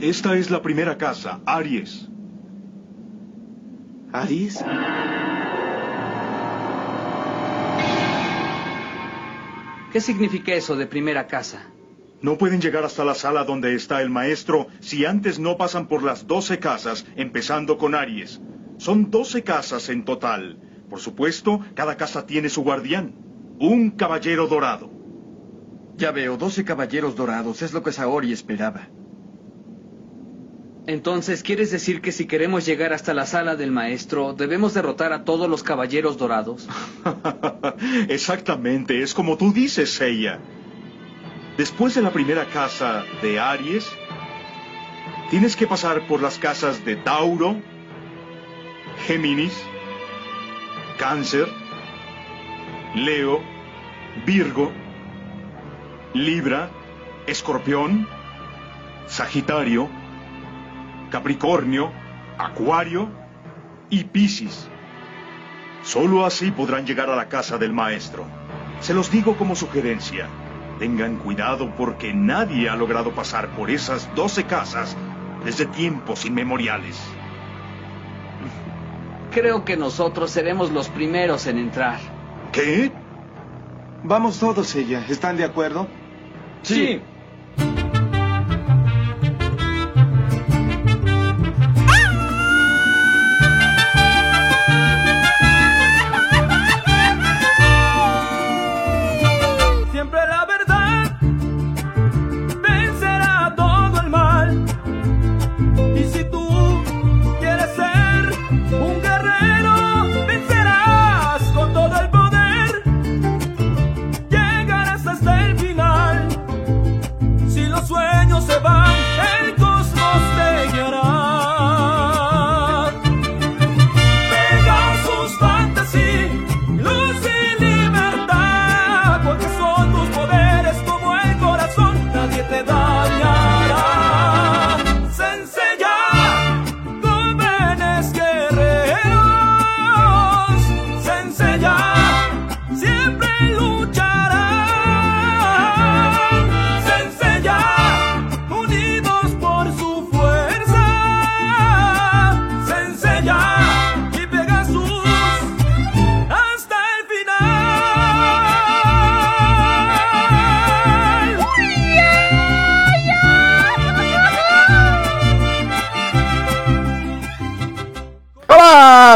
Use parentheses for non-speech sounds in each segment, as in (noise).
Esta es la primera casa, Aries. ¿Aries? ¿Qué significa eso de primera casa? No pueden llegar hasta la sala donde está el maestro si antes no pasan por las doce casas, empezando con Aries. Son doce casas en total. Por supuesto, cada casa tiene su guardián. Un caballero dorado. Ya veo, doce caballeros dorados. Es lo que Saori esperaba. Entonces, ¿quieres decir que si queremos llegar hasta la sala del maestro, debemos derrotar a todos los caballeros dorados? (laughs) Exactamente, es como tú dices, Seiya. Después de la primera casa de Aries, tienes que pasar por las casas de Tauro, Géminis, Cáncer, Leo, Virgo, Libra, Escorpión, Sagitario, Capricornio, Acuario y Piscis. Solo así podrán llegar a la casa del maestro. Se los digo como sugerencia. Tengan cuidado porque nadie ha logrado pasar por esas doce casas desde tiempos inmemoriales. Creo que nosotros seremos los primeros en entrar. ¿Qué? Vamos todos, ella. ¿Están de acuerdo? Sí.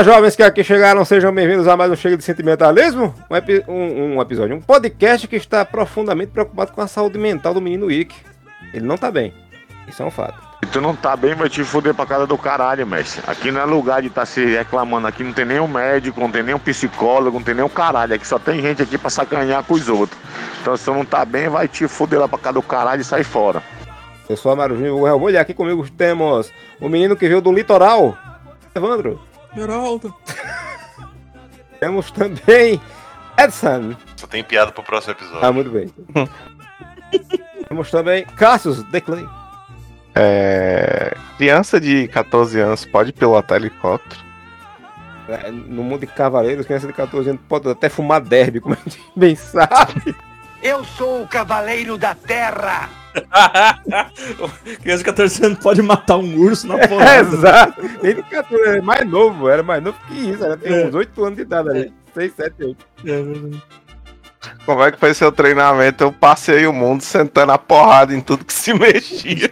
Jovens que aqui chegaram, sejam bem-vindos a mais um Chega de Sentimentalismo, um, epi- um- um episódio, um podcast que está profundamente preocupado com a saúde mental do menino Ick. Ele não tá bem, isso é um fato. Se tu não tá bem, vai te fuder pra casa do caralho, mestre. Aqui não é lugar de estar se reclamando. Aqui não tem nenhum médico, não tem nenhum psicólogo, não tem nenhum caralho. Aqui só tem gente aqui pra sacanhar com os outros. Então se tu não tá bem, vai te fuder lá pra casa do caralho e sai fora. Eu sou Amaro Júnior Gorrel e aqui comigo temos o menino que veio do litoral, Evandro. Geraldo. Temos também Edson. Só tem piada pro próximo episódio. Ah, muito bem. (laughs) temos também Cassius Declay. É, criança de 14 anos pode pilotar helicóptero? É, No mundo de cavaleiros, criança de 14 anos pode até fumar derby, como a gente bem sabe. Eu sou o Cavaleiro da Terra! (laughs) Criança de 14 anos pode matar um urso na (laughs) É, porrada. exato. Ele de 14 era mais novo, era mais novo que isso, era, tem uns 8 anos de idade ali. 6, 7, 8. É verdade. Como é que foi seu treinamento? Eu passei o mundo sentando a porrada em tudo que se (laughs) mexia.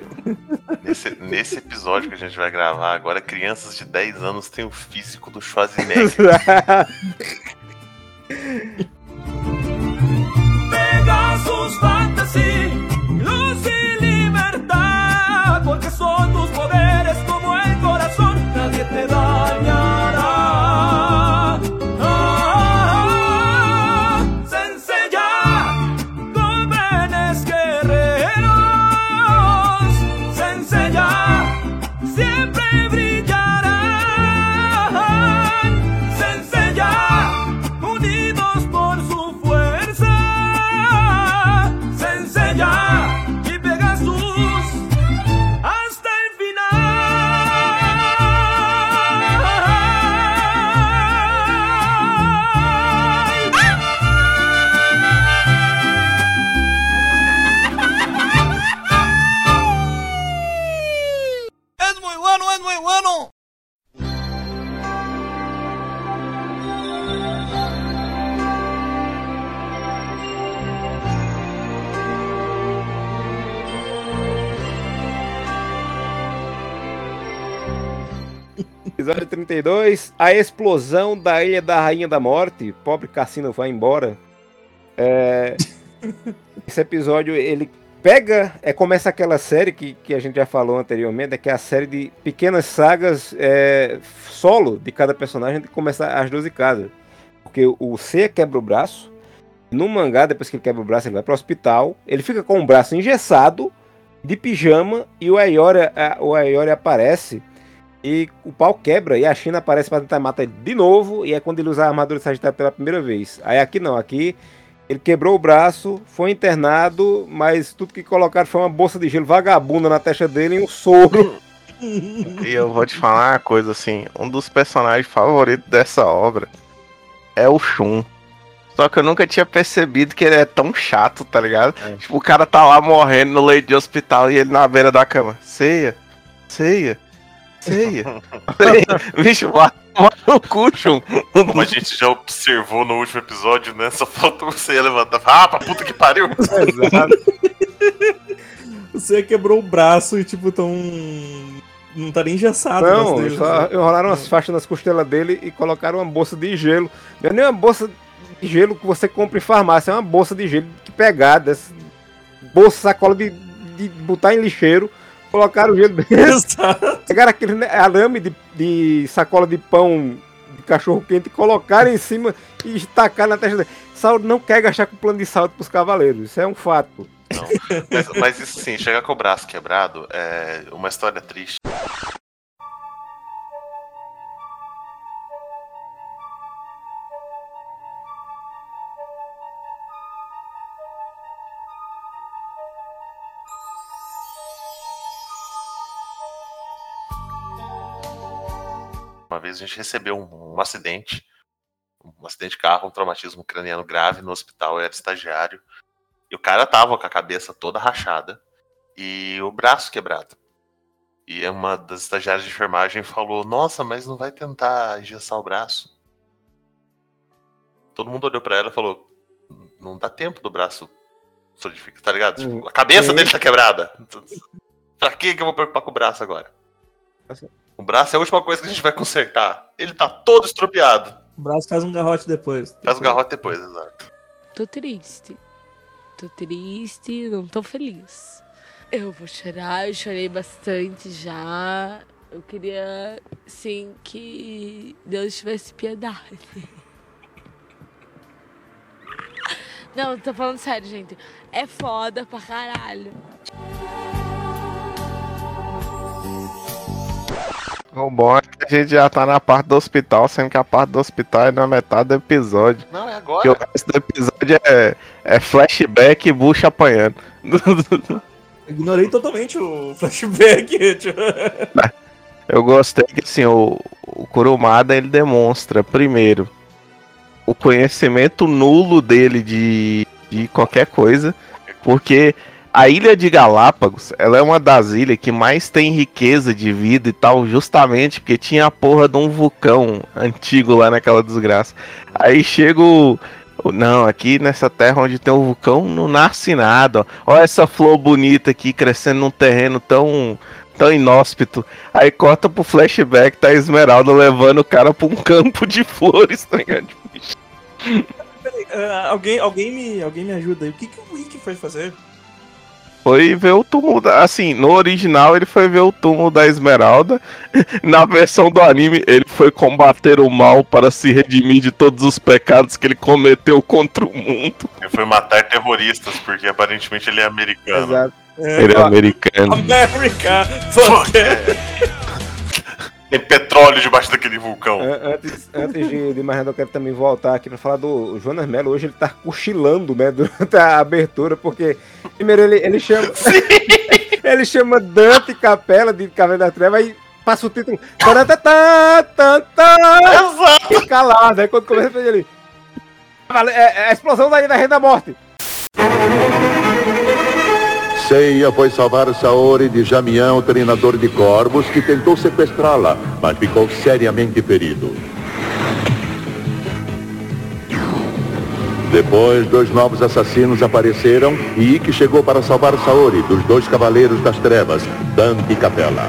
Nesse, nesse episódio que a gente vai gravar agora, crianças de 10 anos têm o físico do Schwarzenegger. Pegasus Fantasy, son tus poderes a explosão da Ilha da Rainha da Morte. Pobre Cassino vai embora. É... (laughs) Esse episódio, ele pega, é, começa aquela série que, que a gente já falou anteriormente, é que é a série de pequenas sagas é, solo de cada personagem, de começar as 12 casas. Porque o C quebra o braço, no mangá, depois que ele quebra o braço, ele vai pro hospital, ele fica com o braço engessado, de pijama, e o Ayori, a, o Ayori aparece e o pau quebra e a China aparece para tentar matar ele de novo. E é quando ele usa a armadura de Sagitário pela primeira vez. Aí aqui não, aqui ele quebrou o braço, foi internado, mas tudo que colocaram foi uma bolsa de gelo vagabunda na testa dele e um soro. E eu vou te falar uma coisa assim, um dos personagens favoritos dessa obra é o Shun. Só que eu nunca tinha percebido que ele é tão chato, tá ligado? Tipo, o cara tá lá morrendo no leito de hospital e ele na beira da cama. Ceia, ceia, ceia. (laughs) Bicho, vai tomar no cu, Shun. Como a gente já observou no último episódio, né? Só falta você levantar. Ah, pra puta que pariu! (laughs) Você quebrou o braço e, tipo, tão. Não tá nem engessado. o Não, dele, só né? enrolaram umas faixas nas costelas dele e colocaram uma bolsa de gelo. Não é nem uma bolsa de gelo que você compra em farmácia, é uma bolsa de gelo que pegada, bolsa, sacola de, de botar em lixeiro, colocaram o gelo dentro. (laughs) Pegaram aquele né, arame de, de sacola de pão de cachorro quente e colocaram em cima e tacaram na testa dele. Saulo não quer gastar com plano de saúde pros cavaleiros, isso é um fato. Mas, mas isso sim, chegar com o braço quebrado é uma história triste. A gente recebeu um, um acidente, um acidente de carro, um traumatismo craniano grave no hospital, eu era estagiário. E o cara tava com a cabeça toda rachada e o braço quebrado. E uma das estagiárias de enfermagem falou: Nossa, mas não vai tentar engessar o braço? Todo mundo olhou pra ela e falou: Não dá tempo do braço solidificar, tá ligado? Tipo, a cabeça dele tá quebrada. Pra que que eu vou preocupar com o braço agora? O braço é a última coisa que a gente vai consertar. Ele tá todo estropiado. O braço faz um garrote depois. Faz o garrote depois, exato. Tô triste. Tô triste, não tô feliz. Eu vou chorar, eu chorei bastante já. Eu queria, sim, que Deus tivesse piedade. (laughs) Não, tô falando sério, gente. É foda pra caralho. O bom é que a gente já tá na parte do hospital, sendo que a parte do hospital é na metade do episódio. Não, é Porque o agora. resto do episódio é, é flashback e bucha apanhando. (laughs) Ignorei totalmente o flashback. tipo. Eu gostei que assim, o, o Kurumada ele demonstra, primeiro, o conhecimento nulo dele de, de qualquer coisa, porque a ilha de Galápagos, ela é uma das ilhas que mais tem riqueza de vida e tal, justamente porque tinha a porra de um vulcão antigo lá naquela desgraça. Aí chega o. Não, aqui nessa terra onde tem o vulcão não nasce nada. Olha essa flor bonita aqui crescendo num terreno tão tão inóspito. Aí corta pro flashback, tá a Esmeralda levando o cara pra um campo de flores, tá ligado? Peraí, ah, alguém, alguém, me, alguém me ajuda aí. O que, que o Wiki foi fazer? Foi ver o túmulo da. Assim, no original ele foi ver o túmulo da Esmeralda. (laughs) Na versão do anime, ele foi combater o mal para se redimir de todos os pecados que ele cometeu contra o mundo. Ele foi matar terroristas, porque aparentemente ele é americano. Exato. Ele é americano. América! Fuck Tem petróleo debaixo daquele vulcão. An- Antes, antes de, de mais nada, eu quero também voltar aqui pra falar do Jonas Mello. Hoje ele tá cochilando, né, durante a abertura, porque primeiro ele, ele chama. (laughs) (laughs) ele chama Dante Capela de Caverna da Treva e passa o título. Exato! calado. Aí quando começa ele. É, é a explosão da da Rei da Morte. Seiya foi salvar Saori de Jamião, treinador de corvos, que tentou sequestrá-la, mas ficou seriamente ferido. Depois, dois novos assassinos apareceram e Ikki chegou para salvar Saori dos dois cavaleiros das trevas, Dante e Capella.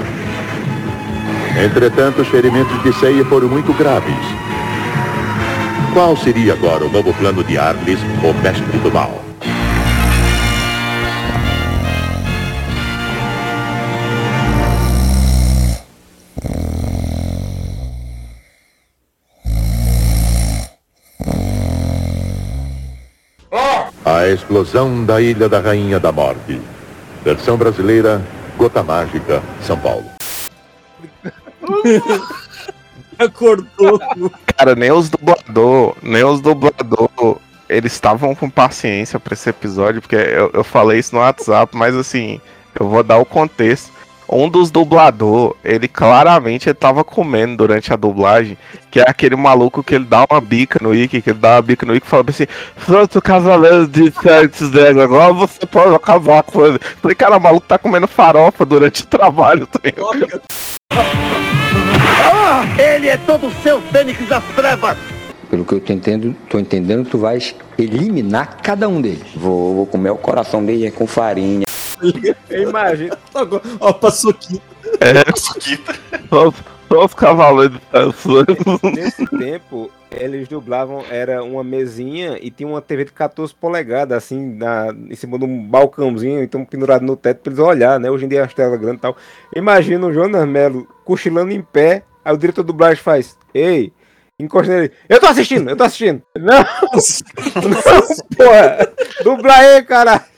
Entretanto, os ferimentos de Seiya foram muito graves. Qual seria agora o novo plano de Arlis, o mestre do mal? A explosão da Ilha da Rainha da Morte. Versão brasileira, Gota Mágica, São Paulo. (laughs) Acordou. Cara, nem os dublador, nem os dublador, eles estavam com paciência pra esse episódio, porque eu, eu falei isso no WhatsApp, mas assim, eu vou dar o contexto. Um dos dublador, ele claramente ele tava comendo durante a dublagem, que é aquele maluco que ele dá uma bica no Ikki, que ele dá uma bica no Ikki e fala assim, pronto, cavaleiro de Certes Negro, agora você pode acabar com ele. Falei, cara, o maluco tá comendo farofa durante o trabalho, tá ligado? Ah, ele é todo seu Fênix das Trevas! Pelo que eu tô entendendo, tô entendendo, tu vais eliminar cada um deles. Vou, vou comer o coração dele com farinha. Imagina. Ó, passou aqui. É, só, só os cavaleiros Nesse tempo, eles dublavam, era uma mesinha e tinha uma TV de 14 polegadas, assim, na, em cima de um balcãozinho, então pendurado no teto pra eles olhar, né? Hoje em dia as telas grandes e tal. Imagina o Jonas Melo cochilando em pé, aí o diretor do dublagem faz, ei, encosta nele, eu tô assistindo, eu tô assistindo. (laughs) Não, (laughs) não, porra, dubla aí, cara.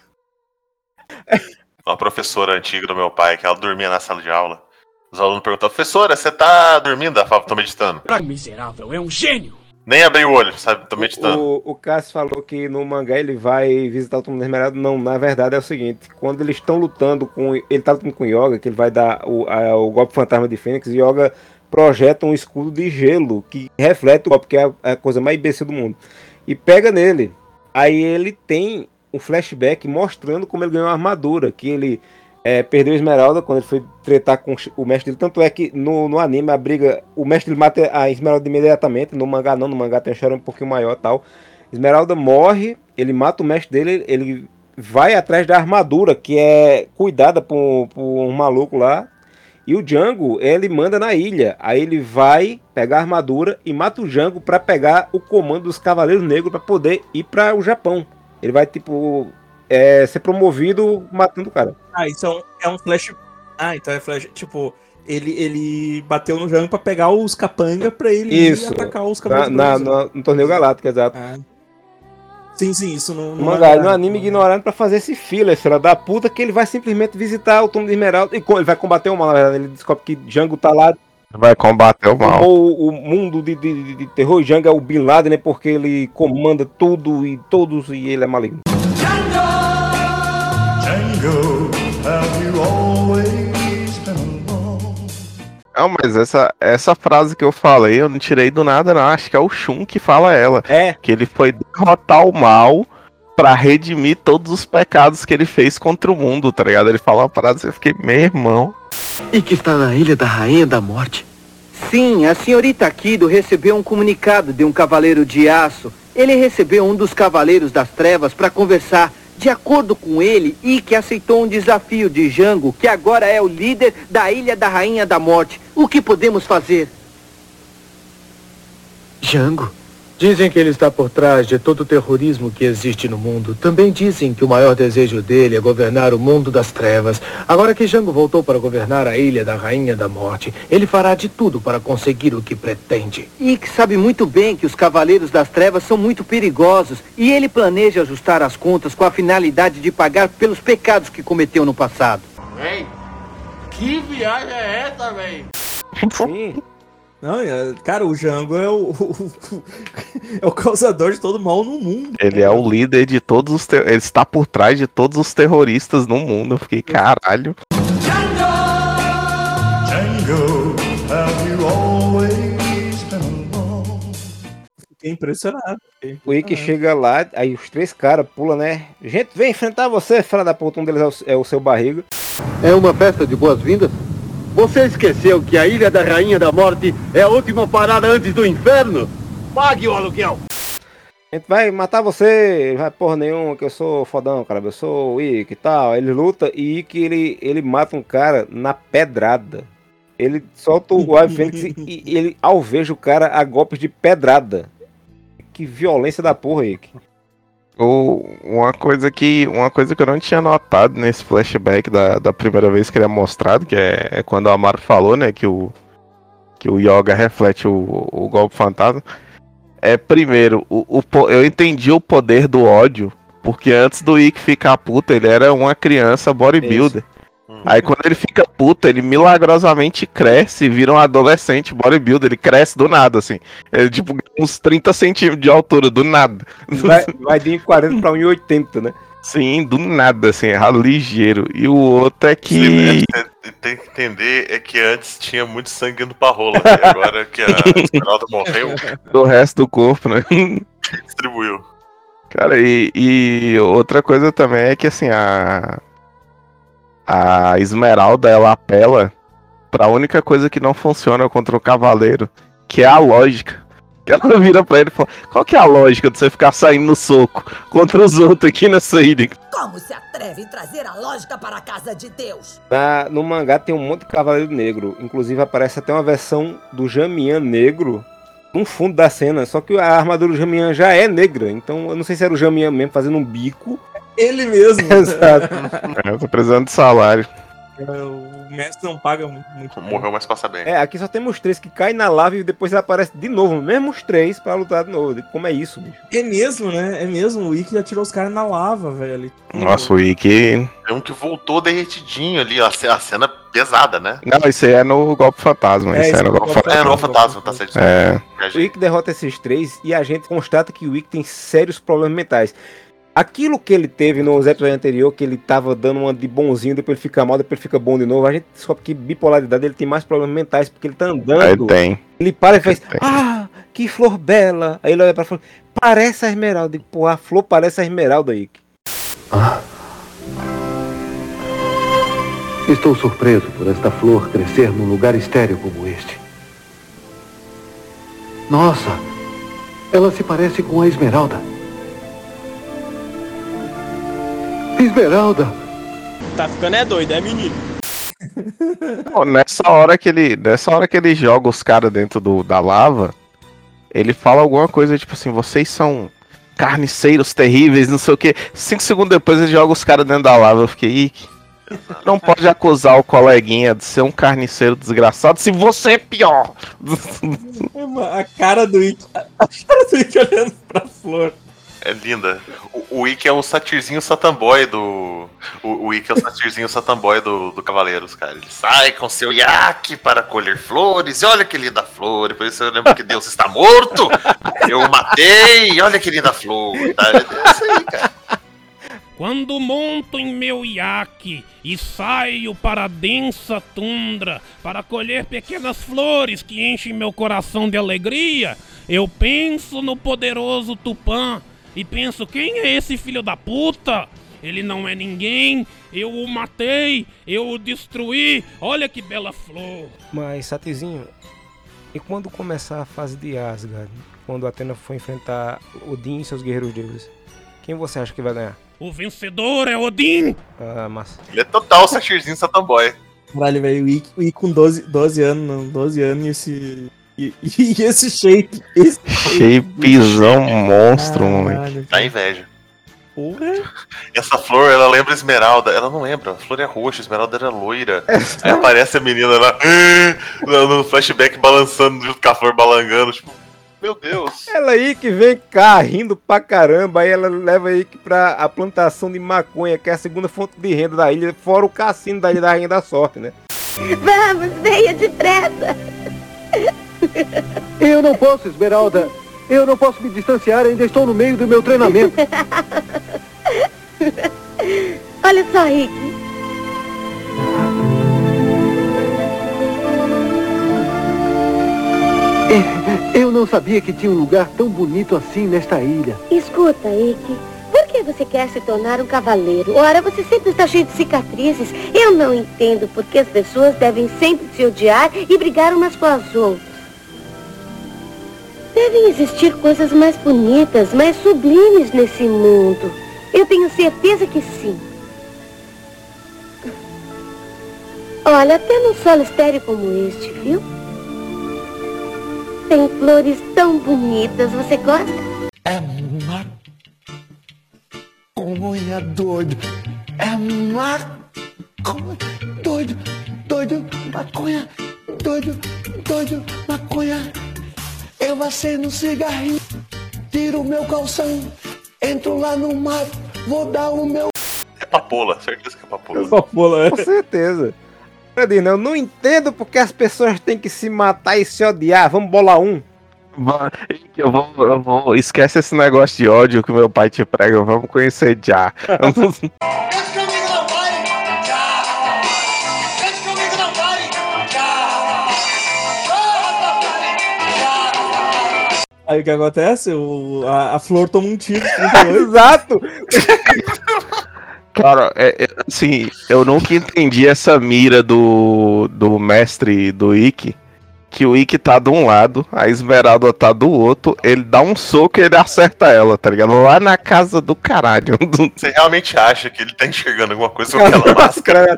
Uma professora antiga do meu pai, que ela dormia na sala de aula. Os alunos perguntavam, professora, você tá dormindo? Ela falava, tô meditando. Miserável, é um gênio! Nem abri o olho, sabe? Tô meditando. O, o Cássio falou que no mangá ele vai visitar o túmulo da Esmeralda. Não, na verdade é o seguinte: quando eles estão lutando com. Ele tá lutando com o Yoga, que ele vai dar o, a- o golpe fantasma de Fênix, e Yoga projeta um escudo de gelo que reflete o golpe, que é a, a coisa mais imbecil do mundo. E pega nele. Aí ele tem um flashback mostrando como ele ganhou a armadura, que ele é, perdeu a Esmeralda quando ele foi tretar com o mestre dele. Tanto é que no, no anime a briga. O mestre ele mata a Esmeralda imediatamente. No mangá não, no mangá tem um choro um pouquinho maior tal. Esmeralda morre, ele mata o mestre dele, ele vai atrás da armadura, que é cuidada por, por um maluco lá. E o Django, ele manda na ilha. Aí ele vai pegar a armadura e mata o Django para pegar o comando dos Cavaleiros Negros para poder ir para o Japão. Ele vai, tipo, é, ser promovido matando o cara. Ah, isso é um, é flash. Ah, então é flash. Tipo, ele, ele bateu no Jango pra pegar os capanga pra ele Isso. atacar os Na, cavaleiros. na- no, torneio galáctico, exato. Sim, sim, isso no, No mangá, no anime ignorando pra fazer esse filler, filha da puta, que ele vai simplesmente visitar o túmulo de Esmeralda e ele vai combater o mal, na verdade. Ele descobre que Django tá lá, Vai combater o mal. ou o mundo de, de, de- de terror, Django é o Bin Laden, né? Porque ele comanda tudo e todos e ele é maligno. Django, have you always been alone? Não, mas essa, essa frase que eu falei, eu não tirei do nada, não. Acho que é o Shun que fala ela. É. Que ele foi derrotar o mal pra redimir todos os pecados que ele fez contra o mundo, tá ligado? Ele fala uma frase e eu fiquei, meu irmão. E que está na Ilha da Rainha da Morte. Sim, a senhorita Kido recebeu um comunicado de um cavaleiro de aço. Ele recebeu um dos cavaleiros das trevas para conversar. De acordo com ele, Ikki aceitou um desafio de Jango, que agora é o líder da Ilha da Rainha da Morte. O que podemos fazer? Jango? Dizem que ele está por trás de todo o terrorismo que existe no mundo. Também dizem que o maior desejo dele é governar o mundo das trevas. Agora que Jango voltou para governar a ilha da Rainha da Morte, ele fará de tudo para conseguir o que pretende. Ikki sabe muito bem que os cavaleiros das trevas são muito perigosos e ele planeja ajustar as contas com a finalidade de pagar pelos pecados que cometeu no passado. Véi, que viagem é essa, véi? Sim. Não, é- cara, o Jango é (laughs) o, é o causador de todo mal no mundo. Ele é o líder de todos os. ter- Ele está por trás de todos os terroristas no mundo. Eu fiquei, caralho. Django, have you always been alone? fiquei impressionado. fiquei O Ikki impressionado. chega lá, aí os três caras pulam, né? Gente, vem enfrentar você, fala da puta. Um deles é o, é o seu barriga. É uma festa de boas-vindas? Você esqueceu que a Ilha da Rainha da Morte é a última parada antes do inferno? Pague o aluguel! A gente vai matar você, vai porra nenhuma, que eu sou fodão, cara. Eu sou o Ikki e tal. Ele luta e Ikki ele, ele mata um cara na pedrada. Ele solta o Ave (laughs) Fênix e e ele alveja o cara a golpes de pedrada. Que violência da porra, Ikki. O, uma coisa que uma coisa que eu não tinha notado nesse flashback da, da primeira vez que ele é mostrado, que é, é quando o Amaro falou, né, que o que o Yoga reflete o, o golpe fantasma. É primeiro, o, o eu entendi o poder do ódio, porque antes do Ikki ficar puto, ele era uma criança bodybuilder. Aí quando ele fica puto, ele milagrosamente cresce e vira um adolescente bodybuilder. Ele cresce do nada, assim. Ele, tipo, uns 30 centímetros de altura, do nada. Vai, vai de 40 pra 1,80, né? Sim, do nada, assim, é ligeiro. E o outro é que. Sim, tem, tem que entender é que antes tinha muito sangue indo pra rola, né? e agora que a Esmeralda morreu, do resto do corpo, né? distribuiu. Cara, e, e outra coisa também é que, assim, a. A Esmeralda, ela apela pra única coisa que não funciona contra o Cavaleiro, que é a lógica. Que ela (laughs) vira pra ele e fala: Qual que é a lógica de você ficar saindo no soco contra os outros aqui nessa ilha? Como se atreve em trazer a lógica para a casa de Deus? Na, no mangá tem um monte de cavaleiro negro. Inclusive aparece até uma versão do Jamian negro no fundo da cena. Só que a armadura do Jamian já é negra. Então eu não sei se era o Jamian mesmo fazendo um bico. Ele mesmo. (laughs) Exato. Eu tô precisando de salário. O mestre não paga muito. Morreu, mas passa bem. É, aqui só temos três que caem na lava e depois aparece de novo, mesmo os três, pra lutar de novo. Como é isso, bicho? É mesmo, né? É mesmo. O Ikki já tirou os caras na lava, velho. Nossa, o Ikki. Tem um que voltou derretidinho ali, a ce- a cena pesada, né? Não, isso aí é no golpe fantasma. É, isso isso aí é no é golpe golpe fantasma. É, no fantasma, tá certo. É. O Wick derrota esses três e a gente constata que o Wick tem sérios problemas mentais. Aquilo que ele teve nos episódios anteriores, que ele tava dando uma de bonzinho, depois ele fica mal, depois ele fica bom de novo, a gente descobre que bipolaridade ele tem mais problemas mentais, porque ele tá andando. Aí tem. Ele para e faz, ah, que flor bela. Aí ele olha pra flor, parece a esmeralda. E, Pô, a flor parece a esmeralda, Wick. Estou surpreso por esta flor crescer num lugar estéril como este. Nossa, ela se parece com a esmeralda. Esmeralda! Tá ficando é doido, é menino. Pô, nessa hora que ele, nessa hora que ele joga os caras dentro do, da lava, ele fala alguma coisa tipo assim: vocês são carniceiros terríveis, não sei o que. Cinco segundos depois ele joga os caras dentro da lava. Eu fiquei, "Ih, não pode acusar o coleguinha de ser um carniceiro desgraçado se você é pior. (laughs) A cara do Ikki. A cara do Ikki olhando pra flor. É linda. O, o é o satirzinho satamboy do. O, o é o satirzinho satamboy do, do Cavaleiros, cara. Ele sai com seu iaque para colher flores. E olha que linda flor. E por isso eu lembro que Deus está morto. Eu o matei. Olha que linda flor. Tá? É isso aí, cara. Quando monto em meu iaque e saio para a densa tundra para colher pequenas flores que enchem meu coração de alegria, eu penso no poderoso Tupã e penso: quem é esse filho da puta? Ele não é ninguém, eu o matei, eu o destruí, olha que bela flor. Mas, Satizinho, e quando começar a fase de Asgard? Quando Atena for enfrentar Odin e seus guerreiros deuses? Quem você acha que vai ganhar? O vencedor é Odin! Ah, massa. Ele é total satirzinho satamboy. Caralho, velho, o com 12, 12 anos, não, 12 anos e esse. E, e esse shape. Esse Shapezão monstro, moleque. Dá inveja. Porra. Essa flor, ela lembra esmeralda. Ela não lembra. A flor é roxa, a esmeralda era loira. Aí aparece a menina lá no- no flashback balançando junto com a flor balangando. Tipo, meu Deus. Ela aí que vem cá rindo pra caramba, aí ela leva aí que pra a plantação de maconha, que é a segunda fonte de renda da ilha, fora o cassino da ilha da Rainha da Sorte, né? Vamos, venha depressa. (laughs) Eu não posso, Esmeralda. Eu não posso me distanciar, ainda estou no meio do meu treinamento. (laughs) Olha só, Rick. Eu não sabia que tinha um lugar tão bonito assim nesta ilha. Escuta, Ike. Por que você quer se tornar um cavaleiro? Ora, você sempre está cheio de cicatrizes. Eu não entendo por que as pessoas devem sempre se odiar e brigar umas com as outras. Devem existir coisas mais bonitas, mais sublimes nesse mundo. Eu tenho certeza que sim. Olha, até num solo estéreo como este, viu? Tem flores tão bonitas. Você gosta? É maconha doido. É maconha doido. Doido, maconha. Doido, doido, maconha. Eu acendo um cigarrinho, tiro o meu calção, entro lá no mato, vou dar o meu. É papola, certeza que é papola. Papola, Com certeza. Fredina, eu não entendo porque as pessoas têm que se matar e se odiar. Vamos bolar um. Eu vou, eu vou. Esquece esse negócio de ódio que meu pai te prega. Vamos conhecer já. (laughs) Aí o que acontece? O, a, a flor toma um tiro. 38. (laughs) Exato! Cara, é, é, assim, eu nunca entendi essa mira do, do mestre do Ikki. Que o Ikki tá de um lado, a Esmeralda tá do outro, ele dá um soco e ele acerta ela, tá ligado? Lá na casa do caralho. Você realmente acha que ele tá enxergando alguma coisa com (laughs) aquela máscara?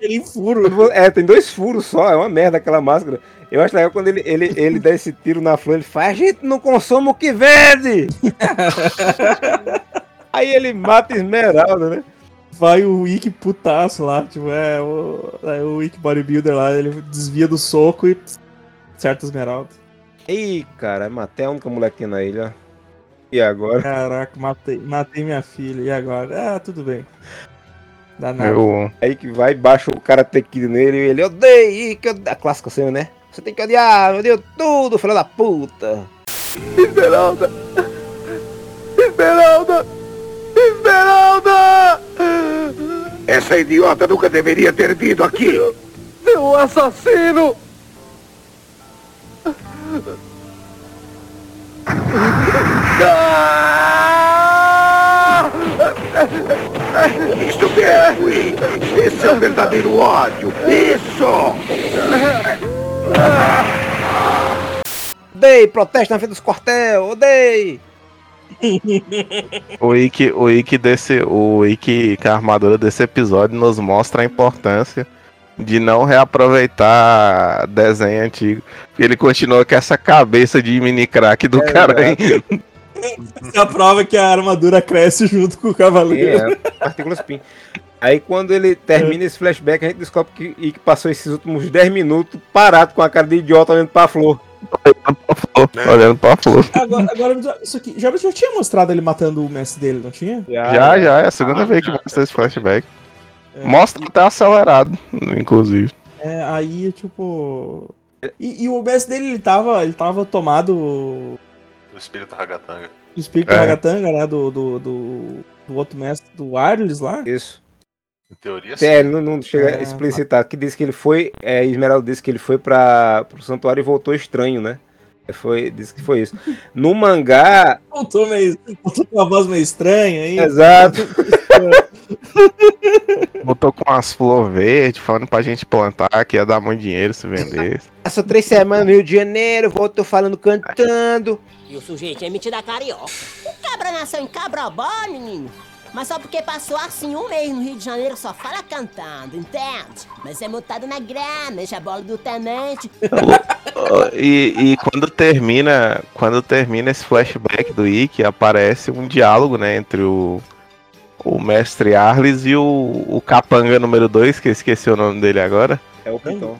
Ele furo. É, tem dois furos só, é uma merda aquela máscara. Eu acho legal quando ele, ele, ele dá esse tiro na flor, ele faz, a gente não consome o que vende! (laughs) Aí ele mata Esmeralda, né? Vai o Wiki putaço lá, tipo, é o, é o Wiki bodybuilder lá, ele desvia do soco e acerta a esmeralda. Ih, cara, matei a única molequinha na ilha. E agora? Caraca, matei, matei minha filha, e agora? Ah, tudo bem. Eu, Aí que vai, baixa o cara tequido nele e ele odeia, que odeia. A clássica cena, né? Você tem que odiar, eu odeio tudo, filho da puta. Esmeralda! Esmeralda! Esmeralda! Essa idiota nunca deveria ter vindo aqui. Seu assassino! Isto mesmo, Ike. Esse é o verdadeiro ódio. Isso! Odeio, protesta na frente dos quartel, odeio. (laughs) o Ikki, o Ikki desse. O que é a armadura desse episódio, nos mostra a importância de não reaproveitar desenho antigo. Ele continua com essa cabeça de mini crack do É, cara, hein? (laughs) Isso é a prova que a armadura cresce junto com o cavaleiro. É, partículas PIN. Aí quando ele termina esse flashback, a gente descobre que Ike passou esses últimos 10 minutos parado com a cara de idiota olhando pra flor. Olhando pra flor. Agora, agora, isso aqui. Já, já tinha mostrado ele matando o mestre dele, não tinha? Já, já, é a segunda vez que mostra esse flashback. Mostra até acelerado, inclusive. É, aí, tipo. E, e o mestre dele, ele tava, ele tava tomado O espírito ragatanga. do espírito É. Ragatanga, né? Do, do, do, do outro mestre, do Arles lá. Isso. Em teoria, É, ele não, não chega É. a explicitar. Que diz que ele foi. É, Esmeralda disse que ele foi para pro santuário e voltou estranho, né? Foi, disse que foi isso. No mangá. Voltou meio. Voltou com uma voz meio estranha aí. Exato. Botou com umas flores verdes, falando pra gente plantar, que ia dar muito dinheiro se vendesse. Passou três semanas no Rio de Janeiro, voltou falando, cantando. E o sujeito é metido a carioca. O cabra nasceu em Cabrobó, menino. Mas só porque passou assim um mês no Rio de Janeiro só fala cantando, entende? Mas é mutado na grama, enche a bola do tenente. E, e quando termina, quando termina esse flashback do Ikki, aparece um diálogo, né, entre o, o mestre Arles e o, o capanga número 2, que eu esqueci o nome dele agora. É o Piton.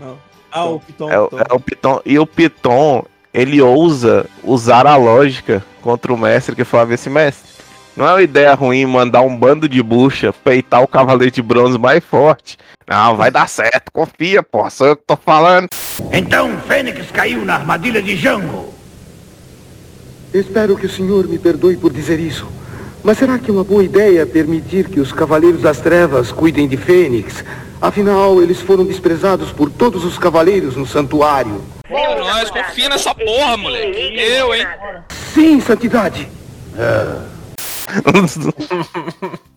Ah, o Piton. É, o- é o Piton. E o Piton, ele ousa usar a lógica contra o mestre, que falava assim, mestre, não é uma ideia ruim mandar um bando de bucha peitar o cavaleiro de bronze mais forte. Não, vai dar certo, confia, pô, sou eu que tô falando. Então Fênix caiu na armadilha de Jango. Espero que o senhor me perdoe por dizer isso. Mas será que é uma boa ideia permitir que os Cavaleiros das Trevas cuidem de Fênix? Afinal, eles foram desprezados por todos os cavaleiros no santuário. Eu nós. Confia nessa porra, moleque. Eu, hein? Sim, santidade.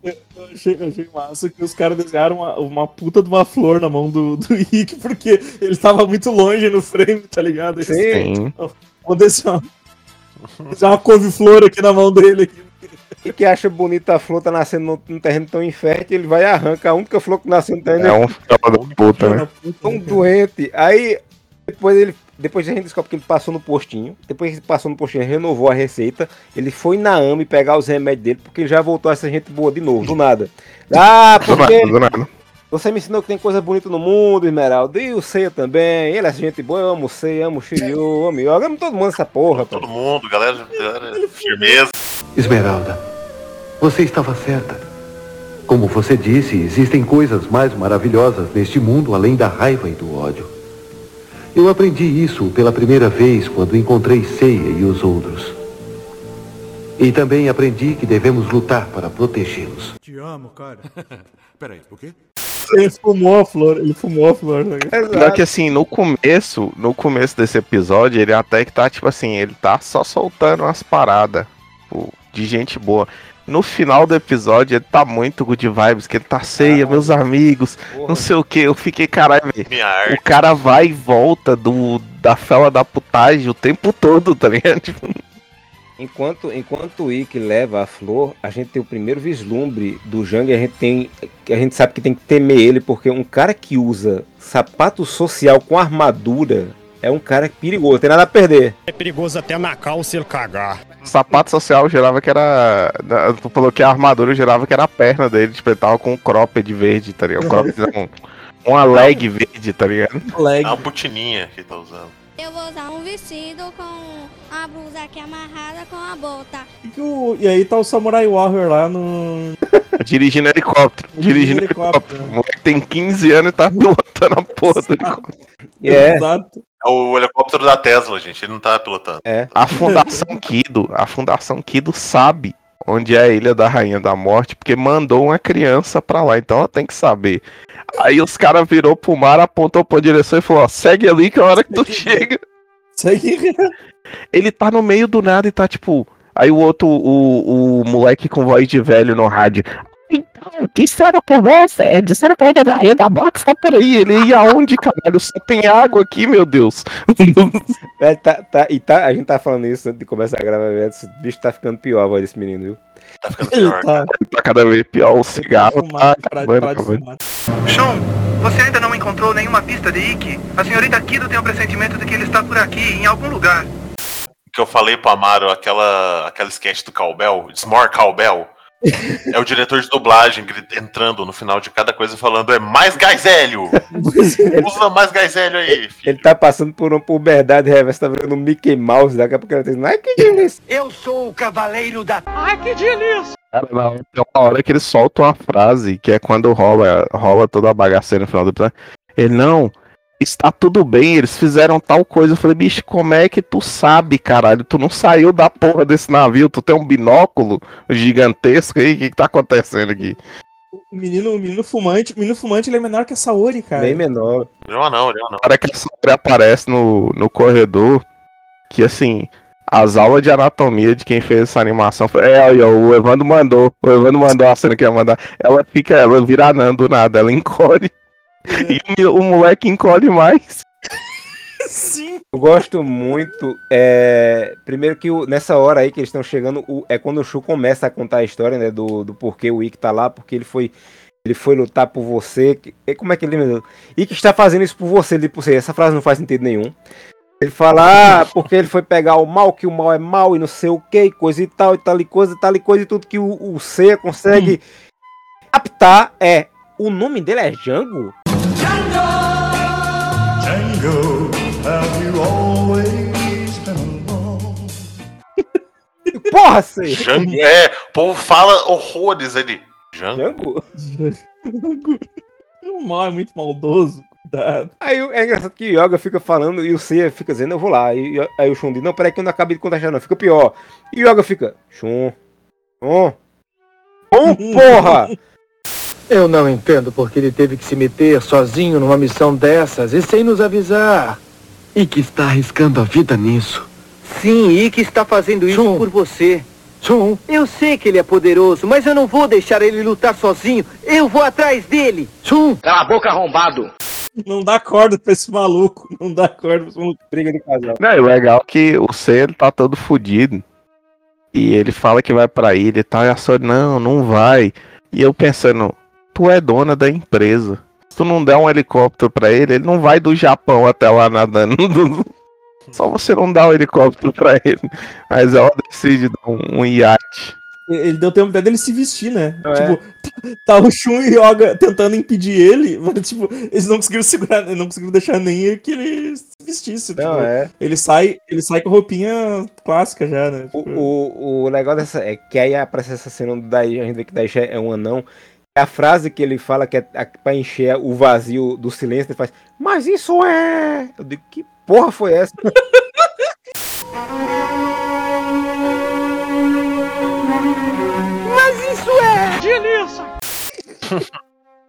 Eu achei, eu achei massa que os caras desenharam uma, uma puta de uma flor na mão do, do Rick, porque ele tava muito longe no frame, tá ligado? Sim. Vou deixar uma, deixar uma couve-flor aqui na mão dele. Aqui. E que acha bonita a flor, tá nascendo num, terreno tão infértil, ele vai e arranca a única flor que nasceu no terreno. É um filho da puta, né? um doente. Aí, depois ele. Depois a gente descobre que ele passou no postinho. Depois que ele passou no postinho, ele renovou a receita. Ele foi na AME pegar os remédios dele, porque ele já voltou a ser gente boa de novo, do nada. (laughs) Ah, Do porque nada, do nada. você me ensinou que tem coisa bonita no mundo, Esmeralda. E o Ceia também. Ele é gente boa, eu amo o Ceia, amo o Shiryu, amo o Yoga, amo todo mundo essa porra, pô. Todo mundo, galera, galera firmeza. Esmeralda, você estava certa. Como você disse, existem coisas mais maravilhosas neste mundo além da raiva e do ódio. Eu aprendi isso pela primeira vez quando encontrei Seiya e os outros. E também aprendi que devemos lutar para protegê-los. Te amo, cara. (laughs) Peraí, o quê? Ele fumou a flor, ele fumou a flor. Ligado? Pior que assim, no começo, no começo desse episódio, ele até que tá, tipo assim, ele tá só soltando umas paradas de gente boa. No final do episódio, ele tá muito good vibes, que ele tá ceia, meus amigos, não sei o que. Eu fiquei, caralho. O cara vai e volta do, da fela da putagem o tempo todo, tá ligado? (laughs) Tipo, Enquanto, enquanto o Ikki leva a flor, a gente tem o primeiro vislumbre do Jang, a gente tem. A gente sabe que tem que temer ele, porque um cara que usa sapato social com armadura é um cara perigoso, tem nada a perder. É perigoso até na calça ele cagar. Sapato social eu jurava que era. Tu falou que a armadura eu jurava que era a perna dele, tipo, ele tava com um cropped verde, tá ligado? Um cropped, não, uma leg verde, tá ligado? É uma putininha que ele tá usando. Eu vou usar um vestido com a blusa aqui amarrada com a bota. E, o- e aí tá o Samurai Warrior lá no. Dirigindo helicóptero. Dirigindo helicóptero. O moleque tem 15 anos e tá (laughs) pilotando a porra do helicóptero. É. Exato. É o helicóptero da Tesla, gente. Ele não tá pilotando. É. A Fundação Kido, a Fundação Kido sabe onde é a Ilha da Rainha da Morte, porque mandou uma criança pra lá, então ela tem que saber. Aí os caras virou pro mar, apontou pra direção e falou, ó, segue ali que é a hora que tu chega. Segue. Ele tá no meio do nada e tá tipo. Aí o outro, o, o moleque com voz de velho no rádio. Então, que história conversa? É disseram pra ele da Rainha da Morte, só peraí, ele ia aonde, caralho? Só tem água aqui, meu Deus. (laughs) É, tá, tá, e tá, a gente tá falando isso antes de começar a gravar, velho. Esse bicho tá ficando pior a voz desse menino, viu? Tá ficando Ele tá. Tá cada vez pior o cigarro. Tá acabando. Sean, você ainda não encontrou nenhuma pista de Ikki? A senhorita Kido tem o pressentimento de que ele está por aqui, em algum lugar. Que eu falei pro Amaro, aquela, aquela sketch do Cowbell, It's more Cowbell. É o diretor de dublagem entrando no final de cada coisa falando: é mais gás hélio! (laughs) Usa mais gás hélio aí! Ele tá passando por uma puberdade reversa, tá virando um Mickey Mouse, daqui a pouco ele tá dizendo, ai que delícia. Eu sou o cavaleiro da... Ai, que delícia! Cara, uma hora que ele solta uma frase, que é quando rola, rola toda a bagaceira no final do episódio. Ele, não, está tudo bem, eles fizeram tal coisa. Eu falei, bicho, como é que tu sabe, caralho? Tu não saiu da porra desse navio, tu tem um binóculo gigantesco aí, o que, que tá acontecendo aqui? O menino, o menino fumante, o menino fumante ele é menor que a Saori, cara. Bem menor. Não, não, não, hora que a Saori aparece no, no corredor, que assim, as aulas de anatomia de quem fez essa animação foi. É, o Evandro mandou. O Evandro mandou a cena que ia mandar. Ela fica, ela vira anã do nada, ela encolhe. E o, o moleque encolhe mais. (laughs) Sim. Eu gosto muito. É... Primeiro que o- nessa hora aí que eles estão chegando, o- é quando o Shu começa a contar a história, né? Do, do porquê o Ikki tá lá, porque ele foi. Ele foi lutar por você. que- e Como é que ele lembra? Ikki está fazendo isso por você, ele por você. Essa frase não faz sentido nenhum. Ele fala, ah, porque ele foi pegar o mal, que o mal é mal e não sei o que, coisa e tal, e tal e coisa, e tal e coisa, e tudo que o, o Seiya consegue captar é. O nome dele é Django? Django, have you always been alone? (laughs) Porra! Jango, é, o povo fala horrores ali. Jango? Django? (laughs) O mal é muito maldoso. Cuidado. Aí é engraçado que o Yoga fica falando e o Seiya fica dizendo, eu vou lá. E aí o Shun diz, não, peraí que eu não acabei de contagiar não, fica pior. E o Yoga fica, Shun, Shun, Shun, porra! (laughs) Eu não entendo porque ele teve que se meter sozinho numa missão dessas e sem nos avisar. Ike está arriscando a vida nisso. Sim, Ike está fazendo isso por você. John. Eu sei que ele é poderoso, mas eu não vou deixar ele lutar sozinho. Eu vou atrás dele. John. Cala a boca, arrombado. Não dá corda pra esse maluco. Não dá corda pra esse maluco. Briga de casal. Não, e o legal é que o ele tá todo fudido. E ele fala que vai pra ilha e tal. E a Sori, não, não vai. E eu pensando, tu é dona da empresa. Se tu não der um helicóptero pra ele, ele não vai do Japão até lá nadando. (laughs) Só você não dá um helicóptero pra ele. Mas ela decide dar um, um iate. Ele deu tempo até dele se vestir, né? Não tipo, (laughs) tá o Shun e o Yoga tentando impedir ele, (laughs) mas tipo, eles não conseguiram segurar, não conseguiram deixar nem que ele se vestisse. Não, tipo, é. Ele sai, ele sai com roupinha clássica já, né? O, o, o legal dessa é que aí aparece essa cena do Dai, a gente vê que Dai é um anão. A frase que ele fala que é pra encher o vazio do silêncio, ele faz, mas isso é. Eu digo, que porra foi essa? (laughs) Mas isso é... Delícia! (laughs)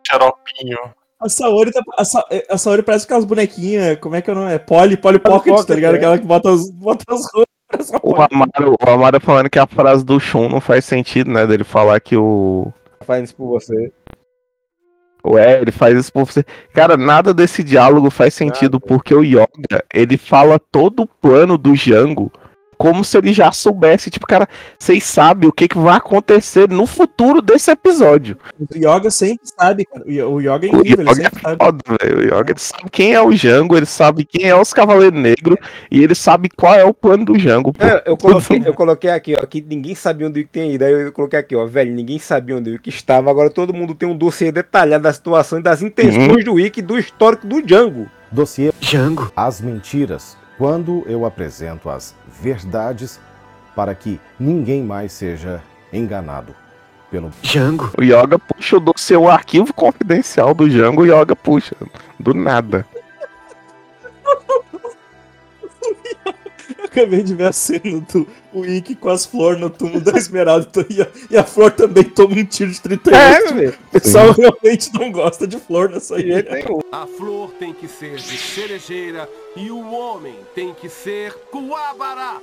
Xaropinho. A Saori, tá, a, Sa- a Saori parece aquelas bonequinhas, como é que é o nome? É Polly, Polly Pocket, Pocket, tá ligado? é. Aquela que bota as, bota as roupas. O Amaro, o Amaro falando que a frase do Shun não faz sentido, né? Dele falar que o. Faz isso por você. Ué, ele faz isso por você. Cara, nada desse diálogo faz sentido, porque o Yoga, ele fala todo o plano do Django como se ele já soubesse. Tipo, cara, vocês sabem o que, que vai acontecer no futuro desse episódio. O Yoga sempre sabe, cara. O Yo- O Yoga é O incrível, ele Yoga é sempre sabe. foda, velho. O Yoga ele sabe quem é o Django, ele sabe quem é os Cavaleiros Negros e ele sabe qual é o plano do Django. pô. É, eu, coloquei, eu coloquei aqui, ó, que ninguém sabia onde o tem ido. Aí eu coloquei aqui, ó, velho, ninguém sabia onde o estava. Agora todo mundo tem um dossiê detalhado da situação e das intenções do Wick e do histórico do Django. Dossiê Django. As mentiras. Quando eu apresento as verdades para que ninguém mais seja enganado pelo Django. O Yoga puxa o do seu arquivo confidencial do Django, o Yoga puxa. Do nada. (laughs) Eu acabei de ver a cena do Wick com as flores no túmulo da Esmeralda e a, e a flor também toma um tiro de 38. É, o pessoal realmente não gosta de flor nessa ilha. A flor tem que ser de cerejeira e o homem tem que ser coabará.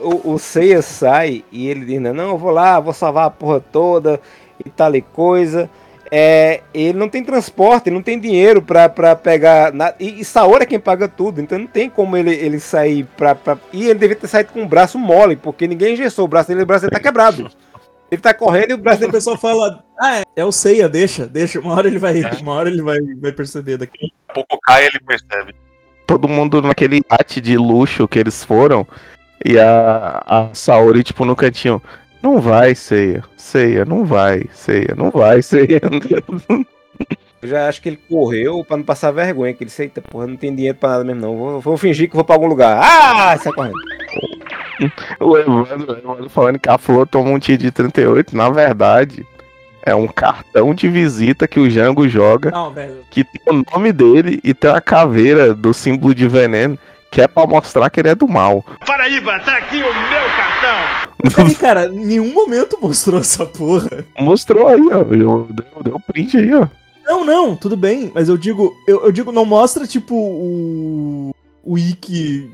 O, o Seiya sai e ele diz, não, eu vou lá, vou salvar a porra toda e tal e coisa. É, ele não tem transporte, ele não tem dinheiro pra, pra pegar nada. E, e Saori é quem paga tudo, então não tem como ele, ele sair pra, pra. E ele devia ter saído com o braço mole, porque ninguém engessou o braço dele, o braço dele tá quebrado. Ele tá correndo e o braço Aí o dele. pessoal fala, ah, é, é o Seiya, deixa, deixa. Uma hora ele vai, uma hora ele vai, vai perceber daqui. pouco cai ele percebe. Todo mundo naquele iate de luxo que eles foram. E a, a Saori, tipo, no cantinho. Não vai, Ceia. Ceia, não vai. Ceia, não vai, Ceia. (laughs) Eu já acho que ele correu pra não passar vergonha, que ele disse, eita, porra, não tem dinheiro pra nada mesmo não. Vou, vou fingir que vou pra algum lugar. Ah, sai correndo. (laughs) o Evandro, o Evandro falando que a Flor tomou um tiro de 38. Na verdade, é um cartão de visita que o Jango joga. Não, velho. Que tem o nome dele e tem a caveira do símbolo de veneno. Que é pra mostrar que ele é do mal. Paraíba, tá aqui o meu cartão! Peraí, (laughs) cara, em nenhum momento mostrou essa porra. Mostrou aí, ó. Deu, deu, deu print aí, ó. Não, não, tudo bem, mas eu digo, eu, eu digo, não mostra, tipo, o. O Ikki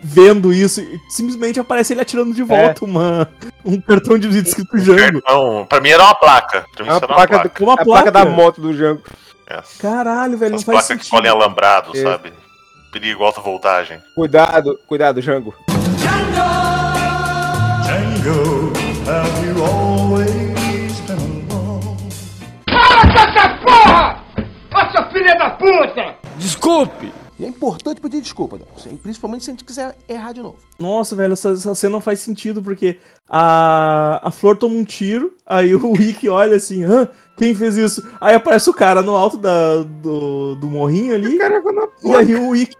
vendo isso, e simplesmente aparece ele atirando de volta uma, um cartão de visita escrito Jango. Não, pra mim era uma placa. Pra mim É isso a era uma placa, placa. do- a placa da moto do Jango. Caralho, velho, As não faz placas que sentido. escolhem alambrado, É. sabe? Perigo, alta voltagem. Cuidado, cuidado, Jango. Django, have you always been alone? Para com essa porra! Ô seu filho da puta! Desculpe! E é importante pedir desculpa, Nelson, principalmente se a gente quiser errar de novo. Nossa, velho, essa, essa cena não faz sentido, porque a, a Flor toma um tiro, aí o Rick olha assim, Hã? quem fez isso? Aí aparece o cara no alto da, do, do morrinho ali, e aí o Rick,